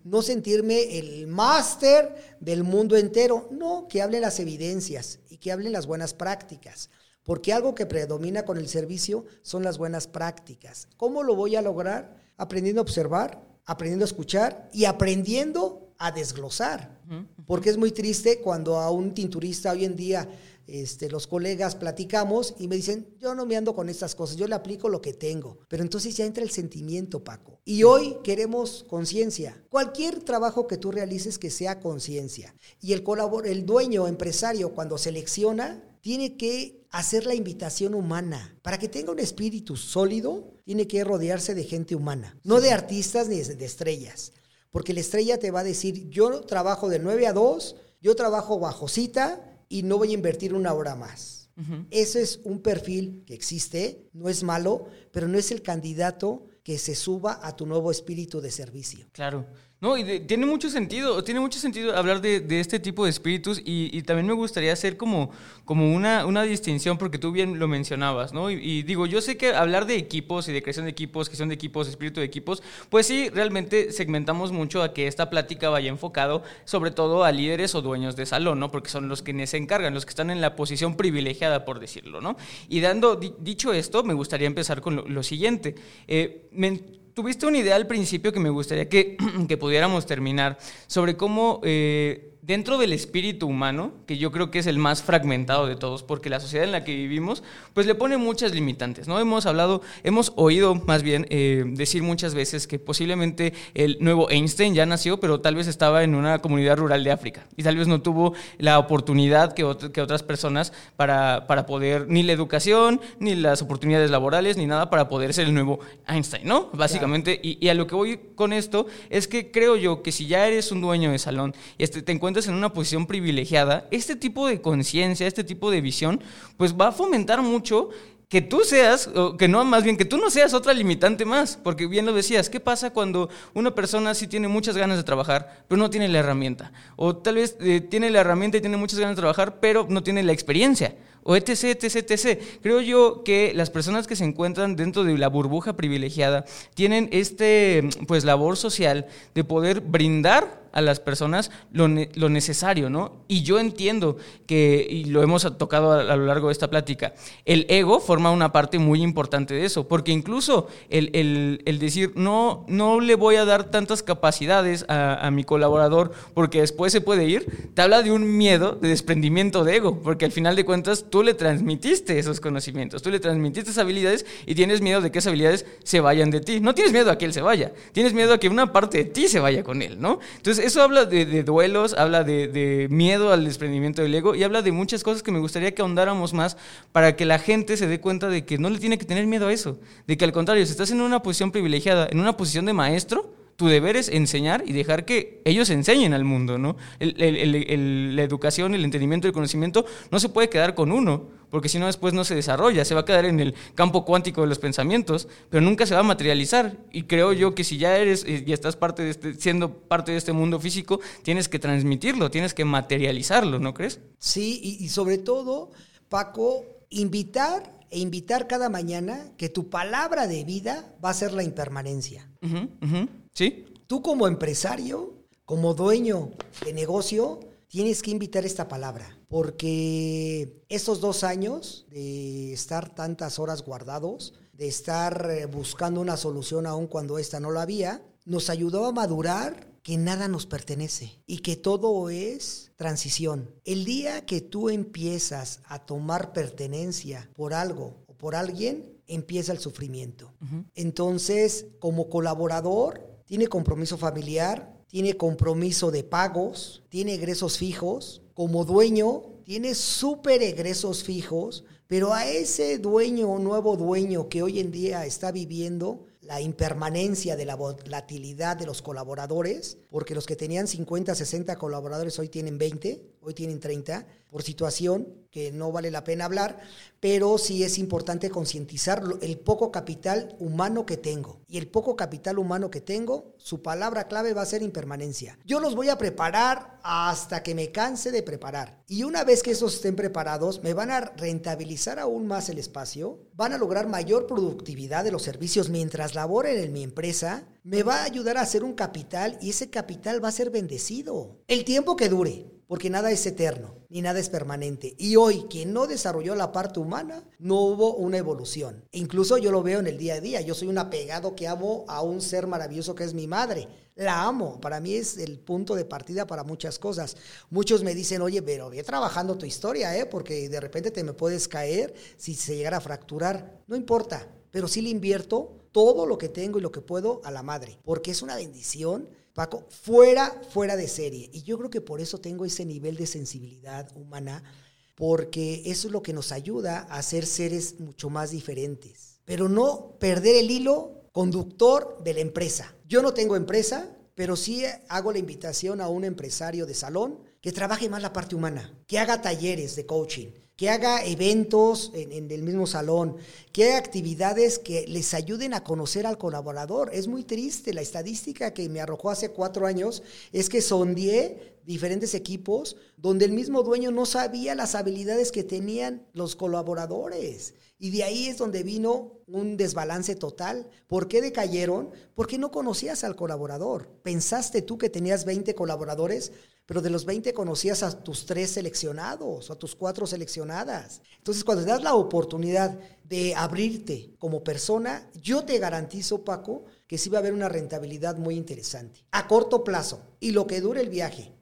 No sentirme el máster del mundo entero. No, que hable las evidencias y que hablen las buenas prácticas. Porque algo que predomina con el servicio son las buenas prácticas. ¿Cómo lo voy a lograr? Aprendiendo a observar, aprendiendo a escuchar y aprendiendo a desglosar. Porque es muy triste cuando a un tinturista hoy en día este, los colegas platicamos y me dicen, yo no me ando con estas cosas, yo le aplico lo que tengo. Pero entonces ya entra el sentimiento, Paco. Y hoy queremos conciencia. Cualquier trabajo que tú realices que sea conciencia. Y el, el dueño, empresario, cuando selecciona, tiene que hacer la invitación humana. Para que tenga un espíritu sólido, tiene que rodearse de gente humana, no de artistas ni de estrellas. Porque la estrella te va a decir, yo trabajo de 9 a 2, yo trabajo bajo cita y no voy a invertir una hora más. Ese es un perfil que existe, no es malo, pero no es el candidato que se suba a tu nuevo espíritu de servicio. Claro. No, y tiene mucho sentido, tiene mucho sentido hablar de, este tipo de espíritus y, también me gustaría hacer como, como una, una distinción, porque tú bien lo mencionabas, ¿no? Y, digo, yo sé que hablar de equipos y de creación de equipos, gestión de equipos, espíritu de equipos, pues sí, realmente segmentamos mucho a que esta plática vaya enfocado sobre todo a líderes o dueños de salón, ¿no? Porque son los que se encargan, los que están en la posición privilegiada, por decirlo, ¿no? Y dando, dicho esto, me gustaría empezar con lo, siguiente. Eh, tuviste una idea al principio que me gustaría que, que pudiéramos terminar sobre cómo eh, dentro del espíritu humano, que yo creo que es el más fragmentado de todos, porque la sociedad en la que vivimos, pues le pone muchas limitantes, ¿no? Hemos hablado, hemos oído más bien eh, decir muchas veces que posiblemente el nuevo Einstein ya nació, pero tal vez estaba en una comunidad rural de África y tal vez no tuvo la oportunidad que, que otras personas para, para poder, ni la educación, ni las oportunidades laborales, ni nada para poder ser el nuevo Einstein, ¿no? Básicamente, y, y, a lo que voy con esto es que creo yo que si ya eres un dueño de salón y este, te encuentras en una posición privilegiada, este tipo de conciencia, este tipo de visión, pues va a fomentar mucho que tú seas, o que no, más bien que tú no seas otra limitante más, porque bien lo decías, ¿qué pasa cuando una persona sí tiene muchas ganas de trabajar, pero no tiene la herramienta? O tal vez eh, tiene la herramienta y tiene muchas ganas de trabajar, pero no tiene la experiencia o etc, etc, etc. Creo yo que las personas que se encuentran dentro de la burbuja privilegiada tienen este, pues, labor social de poder brindar a las personas lo, lo, necesario, ¿no? Y yo entiendo que, y lo hemos tocado a, lo largo de esta plática, el ego forma una parte muy importante de eso, porque incluso el, el, el decir, no, no le voy a dar tantas capacidades a, a, mi colaborador porque después se puede ir, te habla de un miedo de desprendimiento de ego, porque al final de cuentas tú le transmitiste esos conocimientos, tú le transmitiste esas habilidades y tienes miedo de que esas habilidades se vayan de ti. No tienes miedo a que él se vaya, tienes miedo a que una parte de ti se vaya con él, ¿no? Entonces eso habla de, duelos, habla de, miedo al desprendimiento del ego y habla de muchas cosas que me gustaría que ahondáramos más para que la gente se dé cuenta de que no le tiene que tener miedo a eso, de que al contrario, si estás en una posición privilegiada, en una posición de maestro, tu deber es enseñar y dejar que ellos enseñen al mundo, ¿no? la educación, el entendimiento, el conocimiento no se puede quedar con uno, porque si no después no se desarrolla, se va a quedar en el campo cuántico de los pensamientos, pero nunca se va a materializar. Y creo yo que si ya eres y estás parte de este, siendo parte de este mundo físico, tienes que transmitirlo, tienes que materializarlo, ¿no crees? Sí, y, sobre todo, Paco, invitar e invitar cada mañana que tu palabra de vida va a ser la impermanencia. ¿Sí? Tú como empresario, como dueño de negocio, tienes que invitar esta palabra, porque esos dos años de estar tantas horas guardados, de estar eh, buscando una solución aún cuando esta no la había, nos ayudó a madurar que nada nos pertenece y que todo es transición. El día que tú empiezas a tomar pertenencia por algo o por alguien, empieza el sufrimiento. Entonces, como colaborador, tiene compromiso familiar, tiene compromiso de pagos, tiene egresos fijos. Como dueño, tiene súper egresos fijos, pero a ese dueño nuevo dueño que hoy en día está viviendo la impermanencia de la volatilidad de los colaboradores, porque los que tenían 50, 60 colaboradores hoy tienen 20, hoy tienen 30, por situación que no vale la pena hablar, pero sí es importante concientizar el poco capital humano que tengo. Y el poco capital humano que tengo, su palabra clave va a ser impermanencia. Yo los voy a preparar hasta que me canse de preparar. Y una vez que esos estén preparados, me van a rentabilizar aún más el espacio, van a lograr mayor productividad de los servicios mientras laboren en mi empresa, me va a ayudar a hacer un capital y ese capital va a ser bendecido. El tiempo que dure porque nada es eterno, ni nada es permanente. Y hoy, quien no desarrolló la parte humana, no hubo una evolución. Incluso yo lo veo en el día a día. Yo soy un apegado que amo a un ser maravilloso que es mi madre. La amo. Para mí es el punto de partida para muchas cosas. Muchos me dicen, oye, pero ve trabajando tu historia, ¿eh? porque de repente te me puedes caer si se llegara a fracturar. No importa, pero sí le invierto todo lo que tengo y lo que puedo a la madre, porque es una bendición, Paco, fuera, fuera de serie. Y yo creo que por eso tengo ese nivel de sensibilidad humana, porque eso es lo que nos ayuda a ser seres mucho más diferentes. Pero no perder el hilo conductor de la empresa. Yo no tengo empresa, pero sí hago la invitación a un empresario de salón que trabaje más la parte humana, que haga talleres de coaching, que haga eventos en, el mismo salón, que haga actividades que les ayuden a conocer al colaborador. Es muy triste, la estadística que me arrojó hace cuatro años es que sondeé diferentes equipos donde el mismo dueño no sabía las habilidades que tenían los colaboradores. Y de ahí es donde vino un desbalance total. ¿Por qué decayeron? Porque no conocías al colaborador. Pensaste tú que tenías 20 colaboradores, pero de los 20 conocías a tus tres seleccionados, a tus cuatro seleccionadas. Entonces, cuando te das la oportunidad de abrirte como persona, yo te garantizo, Paco, que sí va a haber una rentabilidad muy interesante, a corto plazo, y lo que dure el viaje.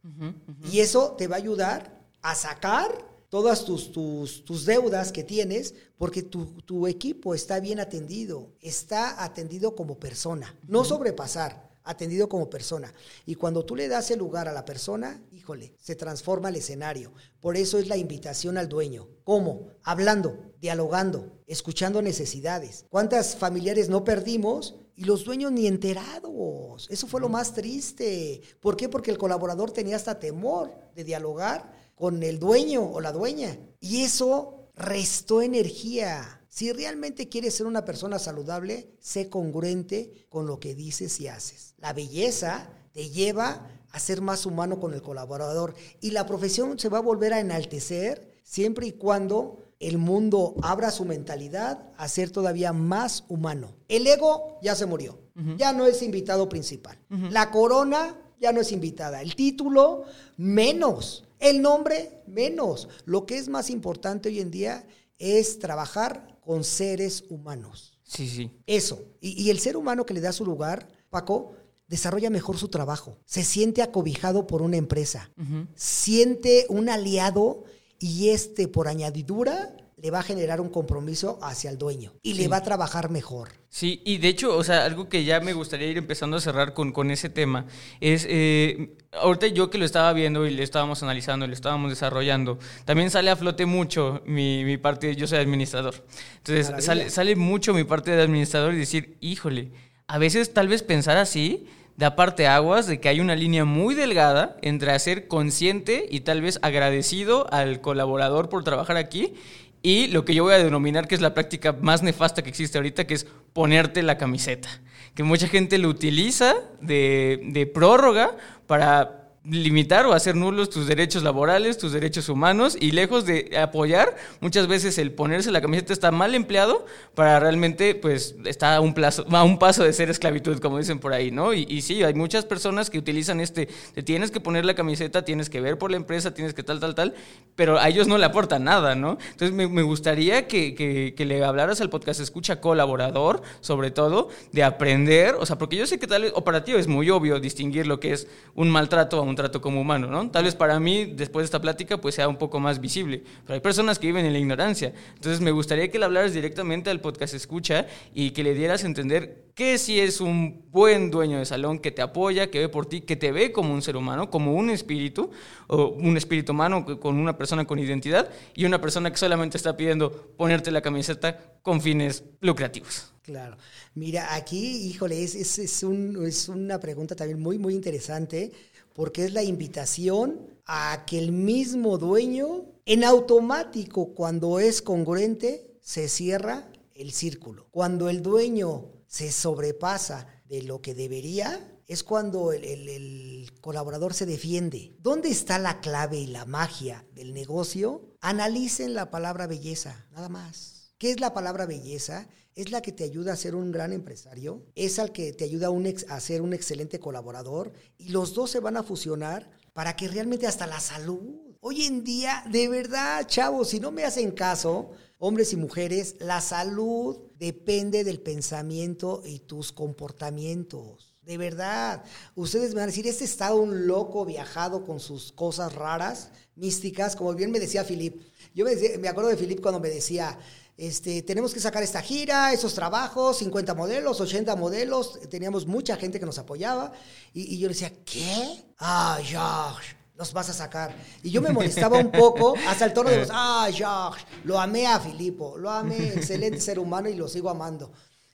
Y eso te va a ayudar a sacar todas tus, tus, tus, deudas que tienes porque tu, tu, equipo está bien atendido, está atendido como persona, no sobrepasar atendido como persona. Y cuando tú le das el lugar a la persona, híjole, se transforma el escenario. Por eso es la invitación al dueño. ¿Cómo? Hablando, dialogando, escuchando necesidades. ¿Cuántas familiares no perdimos? Y los dueños ni enterados. Eso fue lo más triste. ¿Por qué? Porque el colaborador tenía hasta temor de dialogar con el dueño o la dueña. Y eso restó energía si realmente quieres ser una persona saludable, sé congruente con lo que dices y haces. La belleza te lleva a ser más humano con el colaborador y la profesión se va a volver a enaltecer siempre y cuando el mundo abra su mentalidad a ser todavía más humano. El ego ya se murió, ya no es invitado principal. La corona ya no es invitada. El título, menos. El nombre, menos. Lo que es más importante hoy en día es trabajar con seres humanos. Sí, sí. Eso. Y, el ser humano que le da su lugar, Paco, desarrolla mejor su trabajo. Se siente acobijado por una empresa. Siente un aliado y este, por añadidura, le va a generar un compromiso hacia el dueño y le va a trabajar mejor. Sí, y de hecho, o sea, algo que ya me gustaría ir empezando a cerrar con, con ese tema es, eh, ahorita yo que lo estaba viendo y lo estábamos analizando y lo estábamos desarrollando, también sale a flote mucho mi, mi parte, yo soy administrador. Entonces, sale, sale mucho mi parte de administrador y decir, híjole, a veces tal vez pensar así da parte aguas de que hay una línea muy delgada entre hacer consciente y tal vez agradecido al colaborador por trabajar aquí y lo que yo voy a denominar que es la práctica más nefasta que existe ahorita, que es ponerte la camiseta. Que mucha gente lo utiliza de, de prórroga para limitar o hacer nulos tus derechos laborales, tus derechos humanos y lejos de apoyar, muchas veces el ponerse la camiseta está mal empleado para realmente, pues, está a un, plazo, a un paso de ser esclavitud, como dicen por ahí, ¿no? Y, sí, hay muchas personas que utilizan este, te tienes que poner la camiseta, tienes que ver por la empresa, tienes que tal, tal, tal, pero a ellos no le aportan nada, ¿no? Entonces me, gustaría que, que, que, le hablaras al podcast escucha colaborador, sobre todo, de aprender, o sea, porque yo sé que tal vez, o para ti es muy obvio distinguir lo que es un maltrato a un un trato como humano, ¿no? Tal vez para mí, después de esta plática, pues sea un poco más visible, pero hay personas que viven en la ignorancia. Entonces, me gustaría que le hablaras directamente al podcast escucha y que le dieras a entender qué si es un buen dueño de salón que te apoya, que ve por ti, que te ve como un ser humano, como un espíritu, o un espíritu humano con una persona con identidad y una persona que solamente está pidiendo ponerte la camiseta con fines lucrativos. Claro. Mira, aquí, híjole, es, es, es, un, es una pregunta también muy, muy interesante porque es la invitación a que el mismo dueño, en automático, cuando es congruente, se cierra el círculo. Cuando el dueño se sobrepasa de lo que debería, es cuando el, colaborador se defiende. ¿Dónde está la clave y la magia del negocio? Analicen la palabra belleza, nada más. ¿Qué es la palabra belleza? Es la que te ayuda a ser un gran empresario, es al que te ayuda a, ser un excelente colaborador y los dos se van a fusionar para que realmente hasta la salud. Hoy en día, de verdad, chavos, si no me hacen caso, hombres y mujeres, la salud depende del pensamiento y tus comportamientos. De verdad. Ustedes me van a decir, este está un loco viajado con sus cosas raras, místicas, como bien me decía Filip. Yo me, me acuerdo de Filip cuando me decía, este, tenemos que sacar esta gira, esos trabajos, 50 modelos, 80 modelos, teníamos mucha gente que nos apoyaba y, yo le decía, ¿qué? Ah, Josh, los vas a sacar. Y yo me molestaba un poco hasta el tono de los, ah, Josh, lo amé a Filipo, lo amé, excelente ser humano y lo sigo amando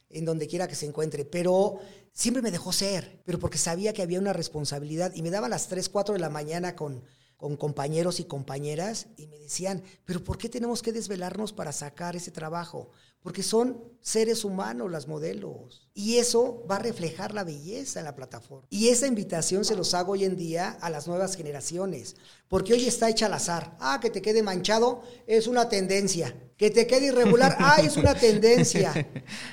en donde quiera que se encuentre, pero siempre me dejó ser, pero porque sabía que había una responsabilidad y me daba las 3, 4 de la mañana con con compañeros y compañeras y me decían, pero ¿por qué tenemos que desvelarnos para sacar ese trabajo? Porque son seres humanos las modelos. Y eso va a reflejar la belleza en la plataforma. Y esa invitación se los hago hoy en día a las nuevas generaciones. Porque hoy está hecha al azar. Ah, que te quede manchado es una tendencia. Que te quede irregular, ah, es una tendencia.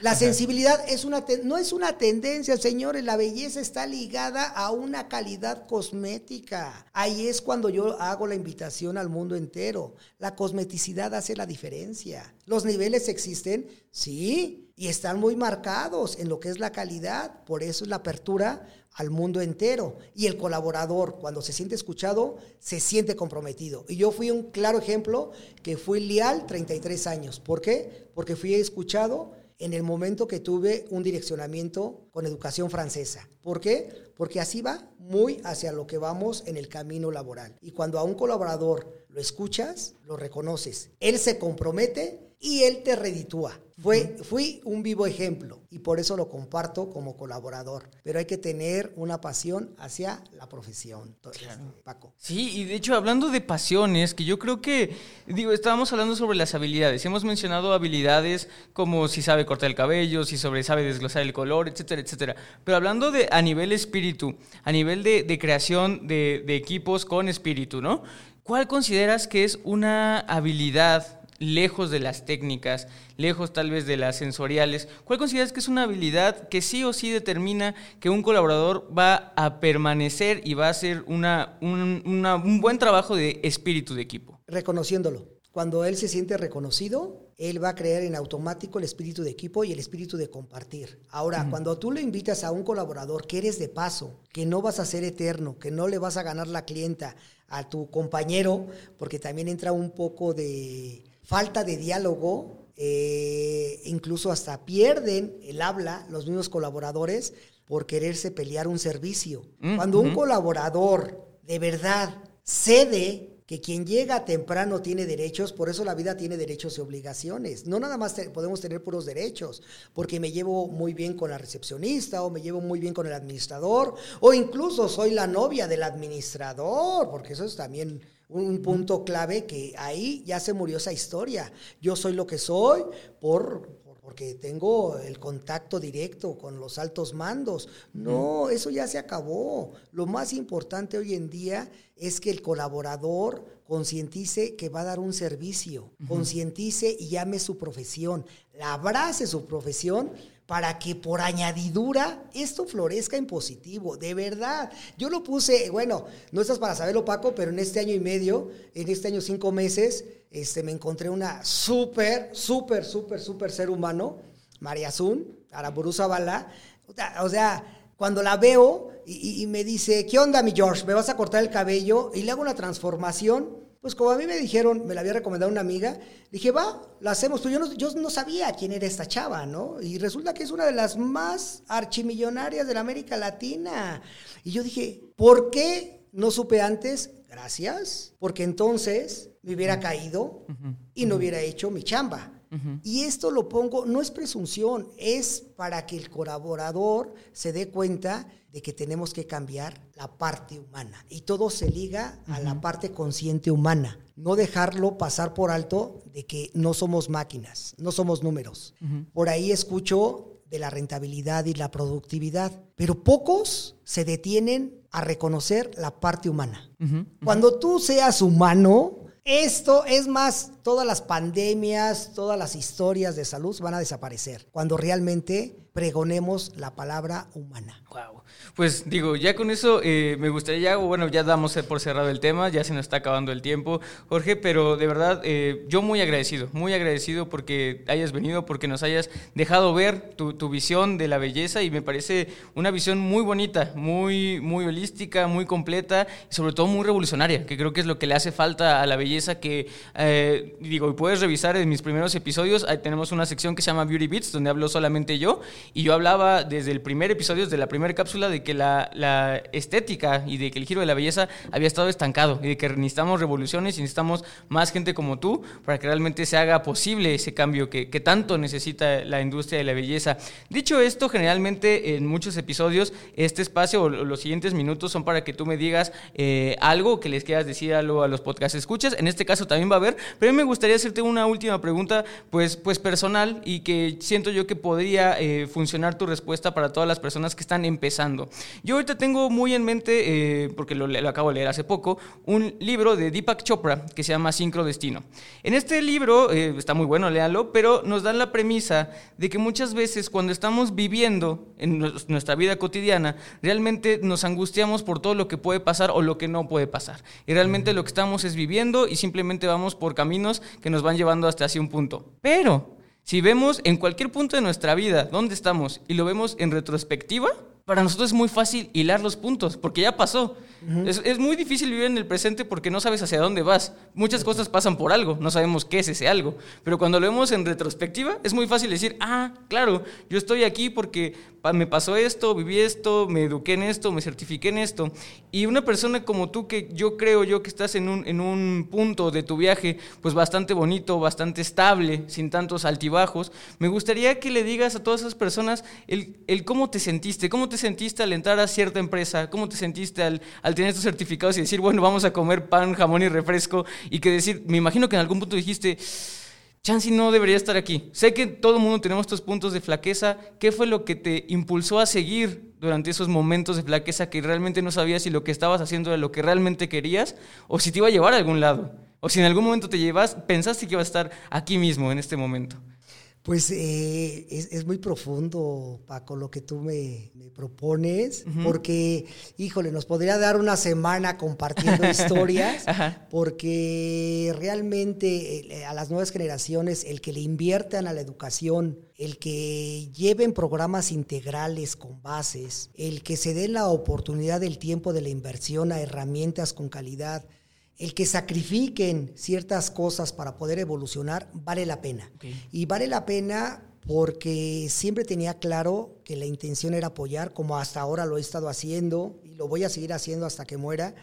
La sensibilidad es una no es una tendencia, señores. La belleza está ligada a una calidad cosmética. Ahí es cuando yo hago la invitación al mundo entero. La cosmeticidad hace la diferencia. Los niveles existen, sí, y están muy marcados en lo que es la calidad. Por eso es la apertura al mundo entero. Y el colaborador, cuando se siente escuchado, se siente comprometido. Y yo fui un claro ejemplo que fui leal 33 años. ¿Por qué? Porque fui escuchado en el momento que tuve un direccionamiento con educación francesa. ¿Por qué? Porque así va muy hacia lo que vamos en el camino laboral. Y cuando a un colaborador lo escuchas, lo reconoces, él se compromete y él te reditúa. Fue, fui un vivo ejemplo y por eso lo comparto como colaborador. Pero hay que tener una pasión hacia la profesión, Paco. Sí, y de hecho, hablando de pasiones, que yo creo que, digo, estábamos hablando sobre las habilidades. Hemos mencionado habilidades como si sabe cortar el cabello, si sobre sabe desglosar el color, etcétera, etcétera. Pero hablando de a nivel espíritu, a nivel de, creación de, de equipos con espíritu, ¿no? ¿Cuál consideras que es una habilidad lejos de las técnicas, lejos tal vez de las sensoriales, ¿cuál consideras que es una habilidad que sí o sí determina que un colaborador va a permanecer y va a hacer una, un, buen trabajo de espíritu de equipo? Reconociéndolo. Cuando él se siente reconocido, él va a crear en automático el espíritu de equipo y el espíritu de compartir. Ahora, cuando tú le invitas a un colaborador que eres de paso, que no vas a ser eterno, que no le vas a ganar la clienta a tu compañero, porque también entra un poco de, falta de diálogo, eh, incluso hasta pierden el habla los mismos colaboradores por quererse pelear un servicio. Mm, Cuando un colaborador de verdad cede que quien llega temprano tiene derechos, por eso la vida tiene derechos y obligaciones. No nada más podemos tener puros derechos, porque me llevo muy bien con la recepcionista o me llevo muy bien con el administrador o incluso soy la novia del administrador, porque eso es también un punto clave que ahí ya se murió esa historia. Yo soy lo que soy por, porque tengo el contacto directo con los altos mandos. No, eso ya se acabó. Lo más importante hoy en día es que el colaborador concientice que va a dar un servicio, concientice y llame su profesión, la abrace su profesión para que por añadidura esto florezca en positivo, de verdad. Yo lo puse, bueno, no estás para saberlo Paco, pero en este año y medio, en este año cinco meses, este, me encontré una súper, súper, súper, súper ser humano, María Zun, Araburu Bala. O sea, cuando la veo y, y, me dice, ¿qué onda mi George? ¿Me vas a cortar el cabello? Y le hago una transformación pues como a mí me dijeron, me la había recomendado una amiga, dije, va, la hacemos. Pues yo no, yo no sabía quién era esta chava, ¿no? Y resulta que es una de las más archimillonarias de la América Latina. Y yo dije, ¿por qué no supe antes? Gracias, porque entonces me hubiera caído y no hubiera hecho mi chamba. Y esto lo pongo, no es presunción, es para que el colaborador se dé cuenta de que tenemos que cambiar la parte humana. Y todo se liga a la parte consciente humana. No dejarlo pasar por alto de que no somos máquinas, no somos números. Por ahí escucho de la rentabilidad y la productividad, pero pocos se detienen a reconocer la parte humana. Cuando tú seas humano, esto es más, todas las pandemias, todas las historias de salud van a desaparecer cuando realmente pregonemos la palabra humana. Wow. Pues digo, ya con eso eh, me gustaría, bueno, ya damos por cerrado el tema, ya se nos está acabando el tiempo, Jorge, pero de verdad eh, yo muy agradecido, muy agradecido porque hayas venido, porque nos hayas dejado ver tu, tu, visión de la belleza y me parece una visión muy bonita, muy, muy holística, muy completa y sobre todo muy revolucionaria, que creo que es lo que le hace falta a la belleza que, eh, digo, puedes revisar en mis primeros episodios, ahí tenemos una sección que se llama Beauty Beats, donde hablo solamente yo, y yo hablaba desde el primer episodio, desde la primera cápsula, de que la, la, estética y de que el giro de la belleza había estado estancado y de que necesitamos revoluciones y necesitamos más gente como tú para que realmente se haga posible ese cambio que, que tanto necesita la industria de la belleza. Dicho esto, generalmente en muchos episodios este espacio o los siguientes minutos son para que tú me digas eh, algo que les quieras decir algo a los podcast escuchas. En este caso también va a haber, pero a mí me gustaría hacerte una última pregunta pues, pues personal y que siento yo que podría eh, funcionar tu respuesta para todas las personas que están empezando. Yo ahorita tengo muy en mente, eh, porque lo, lo, acabo de leer hace poco, un libro de Deepak Chopra que se llama Sincrodestino. En este libro, eh, está muy bueno, léalo, pero nos dan la premisa de que muchas veces cuando estamos viviendo en nuestra vida cotidiana, realmente nos angustiamos por todo lo que puede pasar o lo que no puede pasar. Y realmente lo que estamos es viviendo y simplemente vamos por caminos que nos van llevando hasta así un punto. Pero si vemos en cualquier punto de nuestra vida dónde estamos y lo vemos en retrospectiva, para nosotros es muy fácil hilar los puntos, porque ya pasó. Uh -huh. es, es, muy difícil vivir en el presente porque no sabes hacia dónde vas. Muchas cosas pasan por algo, no sabemos qué es ese algo. Pero cuando lo vemos en retrospectiva, es muy fácil decir, ah, claro, yo estoy aquí porque me pasó esto, viví esto, me eduqué en esto, me certifiqué en esto. Y una persona como tú, que yo creo yo que estás en un, en un punto de tu viaje, pues bastante bonito, bastante estable, sin tantos altibajos, me gustaría que le digas a todas esas personas el, el cómo te sentiste, cómo te sentiste al entrar a cierta empresa, cómo te sentiste al, tener estos certificados y decir, bueno, vamos a comer pan, jamón y refresco, y que decir, me imagino que en algún punto dijiste, Chansey no debería estar aquí. Sé que todo el mundo tenemos estos puntos de flaqueza. ¿Qué fue lo que te impulsó a seguir durante esos momentos de flaqueza que realmente no sabías si lo que estabas haciendo era lo que realmente querías o si te iba a llevar a algún lado? O si en algún momento te llevas, pensaste que iba a estar aquí mismo en este momento. Pues eh, es, es, muy profundo, Paco, lo que tú me, me propones, uh -huh. porque, híjole, nos podría dar una semana compartiendo historias, porque realmente eh, a las nuevas generaciones, el que le inviertan a la educación, el que lleven programas integrales con bases, el que se den la oportunidad del tiempo de la inversión a herramientas con calidad, el que sacrifiquen ciertas cosas para poder evolucionar vale la pena. Okay. Y vale la pena porque siempre tenía claro que la intención era apoyar, como hasta ahora lo he estado haciendo y lo voy a seguir haciendo hasta que muera,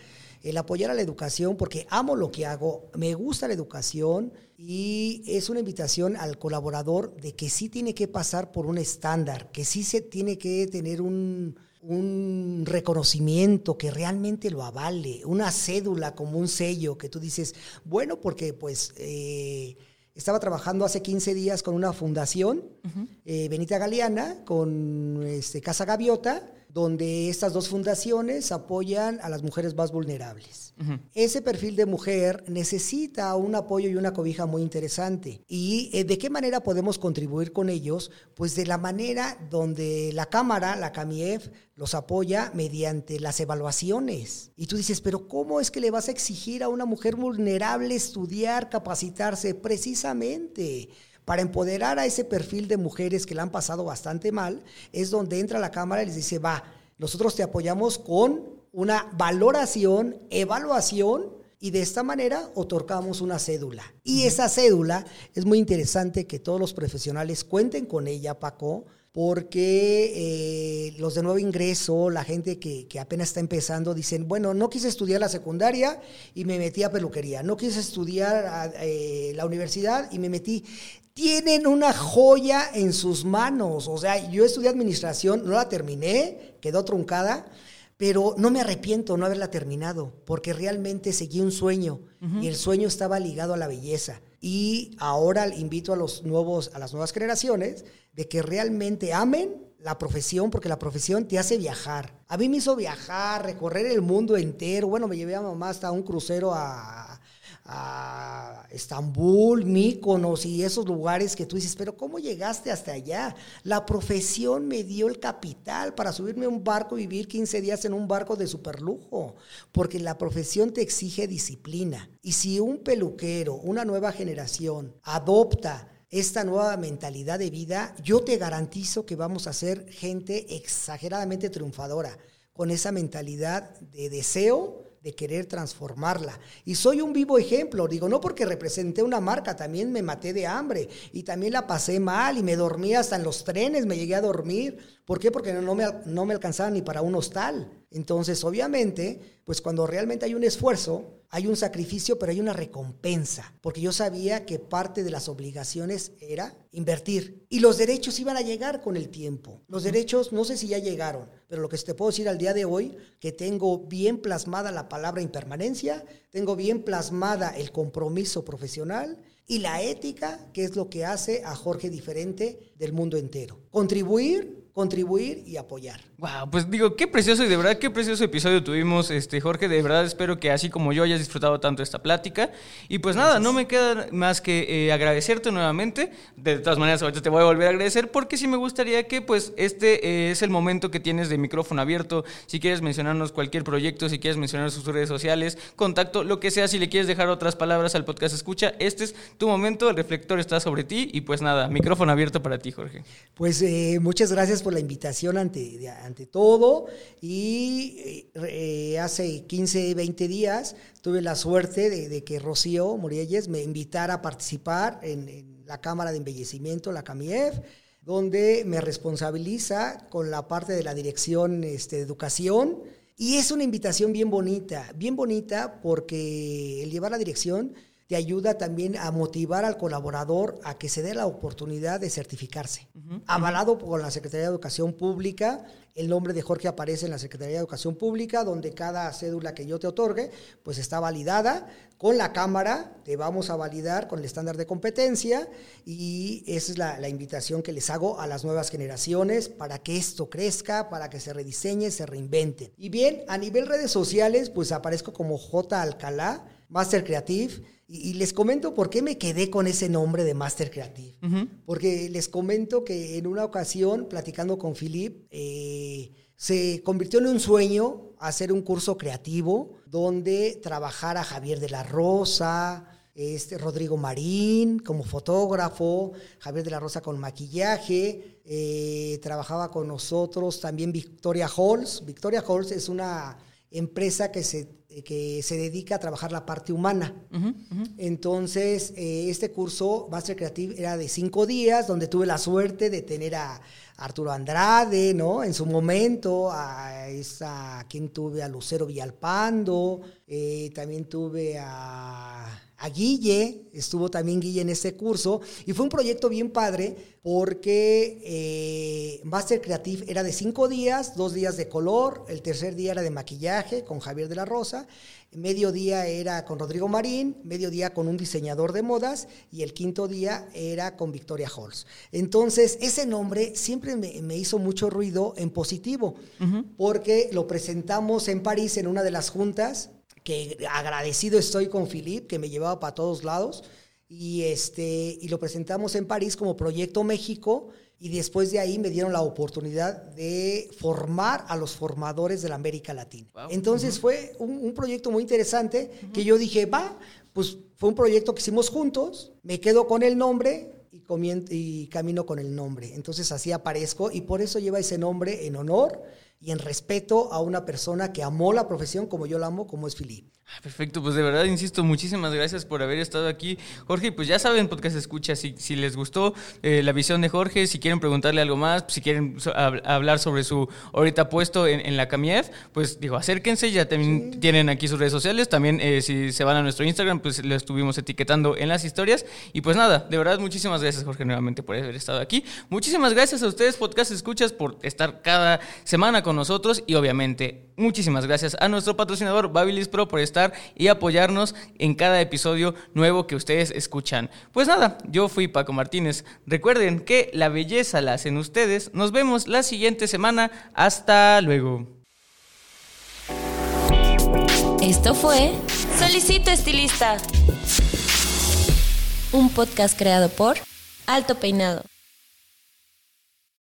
el apoyar a la educación porque amo lo que hago, me gusta la educación y es una invitación al colaborador de que sí tiene que pasar por un estándar, que sí se tiene que tener un un reconocimiento que realmente lo avale, una cédula como un sello que tú dices, bueno, porque pues eh, estaba trabajando hace 15 días con una fundación, uh -huh. eh, Benita Galeana, con este, Casa Gaviota, donde estas dos fundaciones apoyan a las mujeres más vulnerables. Uh -huh. Ese perfil de mujer necesita un apoyo y una cobija muy interesante. ¿Y eh, de qué manera podemos contribuir con ellos? Pues de la manera donde la Cámara, la CAMIEF, los apoya mediante las evaluaciones. Y tú dices, pero ¿cómo es que le vas a exigir a una mujer vulnerable estudiar, capacitarse? Precisamente para empoderar a ese perfil de mujeres que la han pasado bastante mal, es donde entra la Cámara y les dice, va, nosotros te apoyamos con una valoración, evaluación, y de esta manera otorgamos una cédula. Y esa cédula es muy interesante que todos los profesionales cuenten con ella, Paco, porque eh, los de nuevo ingreso, la gente que, que, apenas está empezando, dicen, bueno, no quise estudiar la secundaria y me metí a peluquería, no quise estudiar eh, la universidad y me metí. Tienen una joya en sus manos, o sea, yo estudié administración, no la terminé, quedó truncada, pero no me arrepiento no haberla terminado, porque realmente seguí un sueño uh -huh. y el sueño estaba ligado a la belleza. Y ahora invito a, los nuevos, a las nuevas generaciones de que realmente amen la profesión, porque la profesión te hace viajar. A mí me hizo viajar, recorrer el mundo entero. Bueno, me llevé a mamá hasta un crucero a, a Estambul, Míconos y esos lugares que tú dices, pero ¿cómo llegaste hasta allá? La profesión me dio el capital para subirme a un barco y vivir 15 días en un barco de superlujo, porque la profesión te exige disciplina. Y si un peluquero, una nueva generación, adopta esta nueva mentalidad de vida, yo te garantizo que vamos a ser gente exageradamente triunfadora, con esa mentalidad de deseo de querer transformarla. Y soy un vivo ejemplo, digo, no porque representé una marca, también me maté de hambre y también la pasé mal y me dormí hasta en los trenes, me llegué a dormir. ¿Por qué? Porque no me, no me alcanzaba ni para un hostal. Entonces, obviamente, pues cuando realmente hay un esfuerzo, hay un sacrificio, pero hay una recompensa, porque yo sabía que parte de las obligaciones era invertir y los derechos iban a llegar con el tiempo. Los derechos no sé si ya llegaron, pero lo que te puedo decir al día de hoy, que tengo bien plasmada la palabra impermanencia, tengo bien plasmada el compromiso profesional y la ética, que es lo que hace a Jorge diferente del mundo entero. Contribuir contribuir y apoyar. Wow, pues digo, qué precioso y de verdad qué precioso episodio tuvimos, este Jorge. De verdad espero que así como yo hayas disfrutado tanto esta plática. Y pues nada, no me queda más que eh, agradecerte nuevamente. De todas maneras, ahorita te voy a volver a agradecer porque sí me gustaría que pues este eh, es el momento que tienes de micrófono abierto. Si quieres mencionarnos cualquier proyecto, si quieres mencionar sus redes sociales, contacto, lo que sea, si le quieres dejar otras palabras al podcast escucha, este es tu momento, el reflector está sobre ti y pues nada, micrófono abierto para ti, Jorge. Pues eh, muchas gracias por la invitación ante, ante todo. Y eh, hace 15, 20 días tuve la suerte de, que Rocío Murielles me invitara a participar en, la Cámara de Embellecimiento, la CAMIEF, donde me responsabiliza con la parte de la dirección este, de educación. Y es una invitación bien bonita, bien bonita porque el llevar la dirección te ayuda también a motivar al colaborador a que se dé la oportunidad de certificarse. Avalado por la Secretaría de Educación Pública, el nombre de Jorge aparece en la Secretaría de Educación Pública, donde cada cédula que yo te otorgue, pues está validada con la Cámara, te vamos a validar con el estándar de competencia y esa es la, la invitación que les hago a las nuevas generaciones para que esto crezca, para que se rediseñe, se reinvente. Y bien, a nivel redes sociales, pues aparezco como J. Alcalá, Master Creative, y, les comento por qué me quedé con ese nombre de Master Creative. Porque les comento que en una ocasión, platicando con Philip, eh, se convirtió en un sueño hacer un curso creativo donde trabajara Javier de la Rosa, este, Rodrigo Marín como fotógrafo, Javier de la Rosa con maquillaje, eh, trabajaba con nosotros también Victoria Halls. Victoria Halls es una empresa que se, que se dedica a trabajar la parte humana. Entonces, eh, este curso Master Creative era de cinco días, donde tuve la suerte de tener a Arturo Andrade, ¿no? En su momento, a esa, quien tuve a Lucero Villalpando, eh, también tuve a a Guille, estuvo también Guille en ese curso, y fue un proyecto bien padre porque eh, Master Creative era de cinco días, dos días de color, el tercer día era de maquillaje con Javier de la Rosa, medio día era con Rodrigo Marín, medio día con un diseñador de modas y el quinto día era con Victoria Halls. Entonces, ese nombre siempre me, hizo mucho ruido en positivo, porque lo presentamos en París en una de las juntas que agradecido estoy con Philippe, que me llevaba para todos lados, y, este, y lo presentamos en París como Proyecto México, y después de ahí me dieron la oportunidad de formar a los formadores de la América Latina. Entonces fue un, proyecto muy interesante que yo dije, va, pues fue un proyecto que hicimos juntos, me quedo con el nombre, y, y, camino con el nombre. Entonces así aparezco y por eso lleva ese nombre en honor y en respeto a una persona que amó la profesión como yo la amo, como es Filip. Perfecto, pues de verdad, insisto, muchísimas gracias por haber estado aquí. Jorge, pues ya saben, podcast escucha, si, si les gustó eh, la visión de Jorge, si quieren preguntarle algo más, si quieren hablar sobre su ahorita puesto en, la CAMIEF, pues digo, acérquense, ya también tienen aquí sus redes sociales, también eh, si se van a nuestro Instagram, pues lo estuvimos etiquetando en las historias. Y pues nada, de verdad, muchísimas gracias Jorge nuevamente por haber estado aquí. Muchísimas gracias a ustedes, podcast escuchas, por estar cada semana con nosotros y obviamente muchísimas gracias a nuestro patrocinador Babilis Pro por estar y apoyarnos en cada episodio nuevo que ustedes escuchan. Pues nada, yo fui Paco Martínez. Recuerden que la belleza la hacen ustedes. Nos vemos la siguiente semana. Hasta luego. Esto fue Solicito Estilista un podcast creado por Alto Peinado.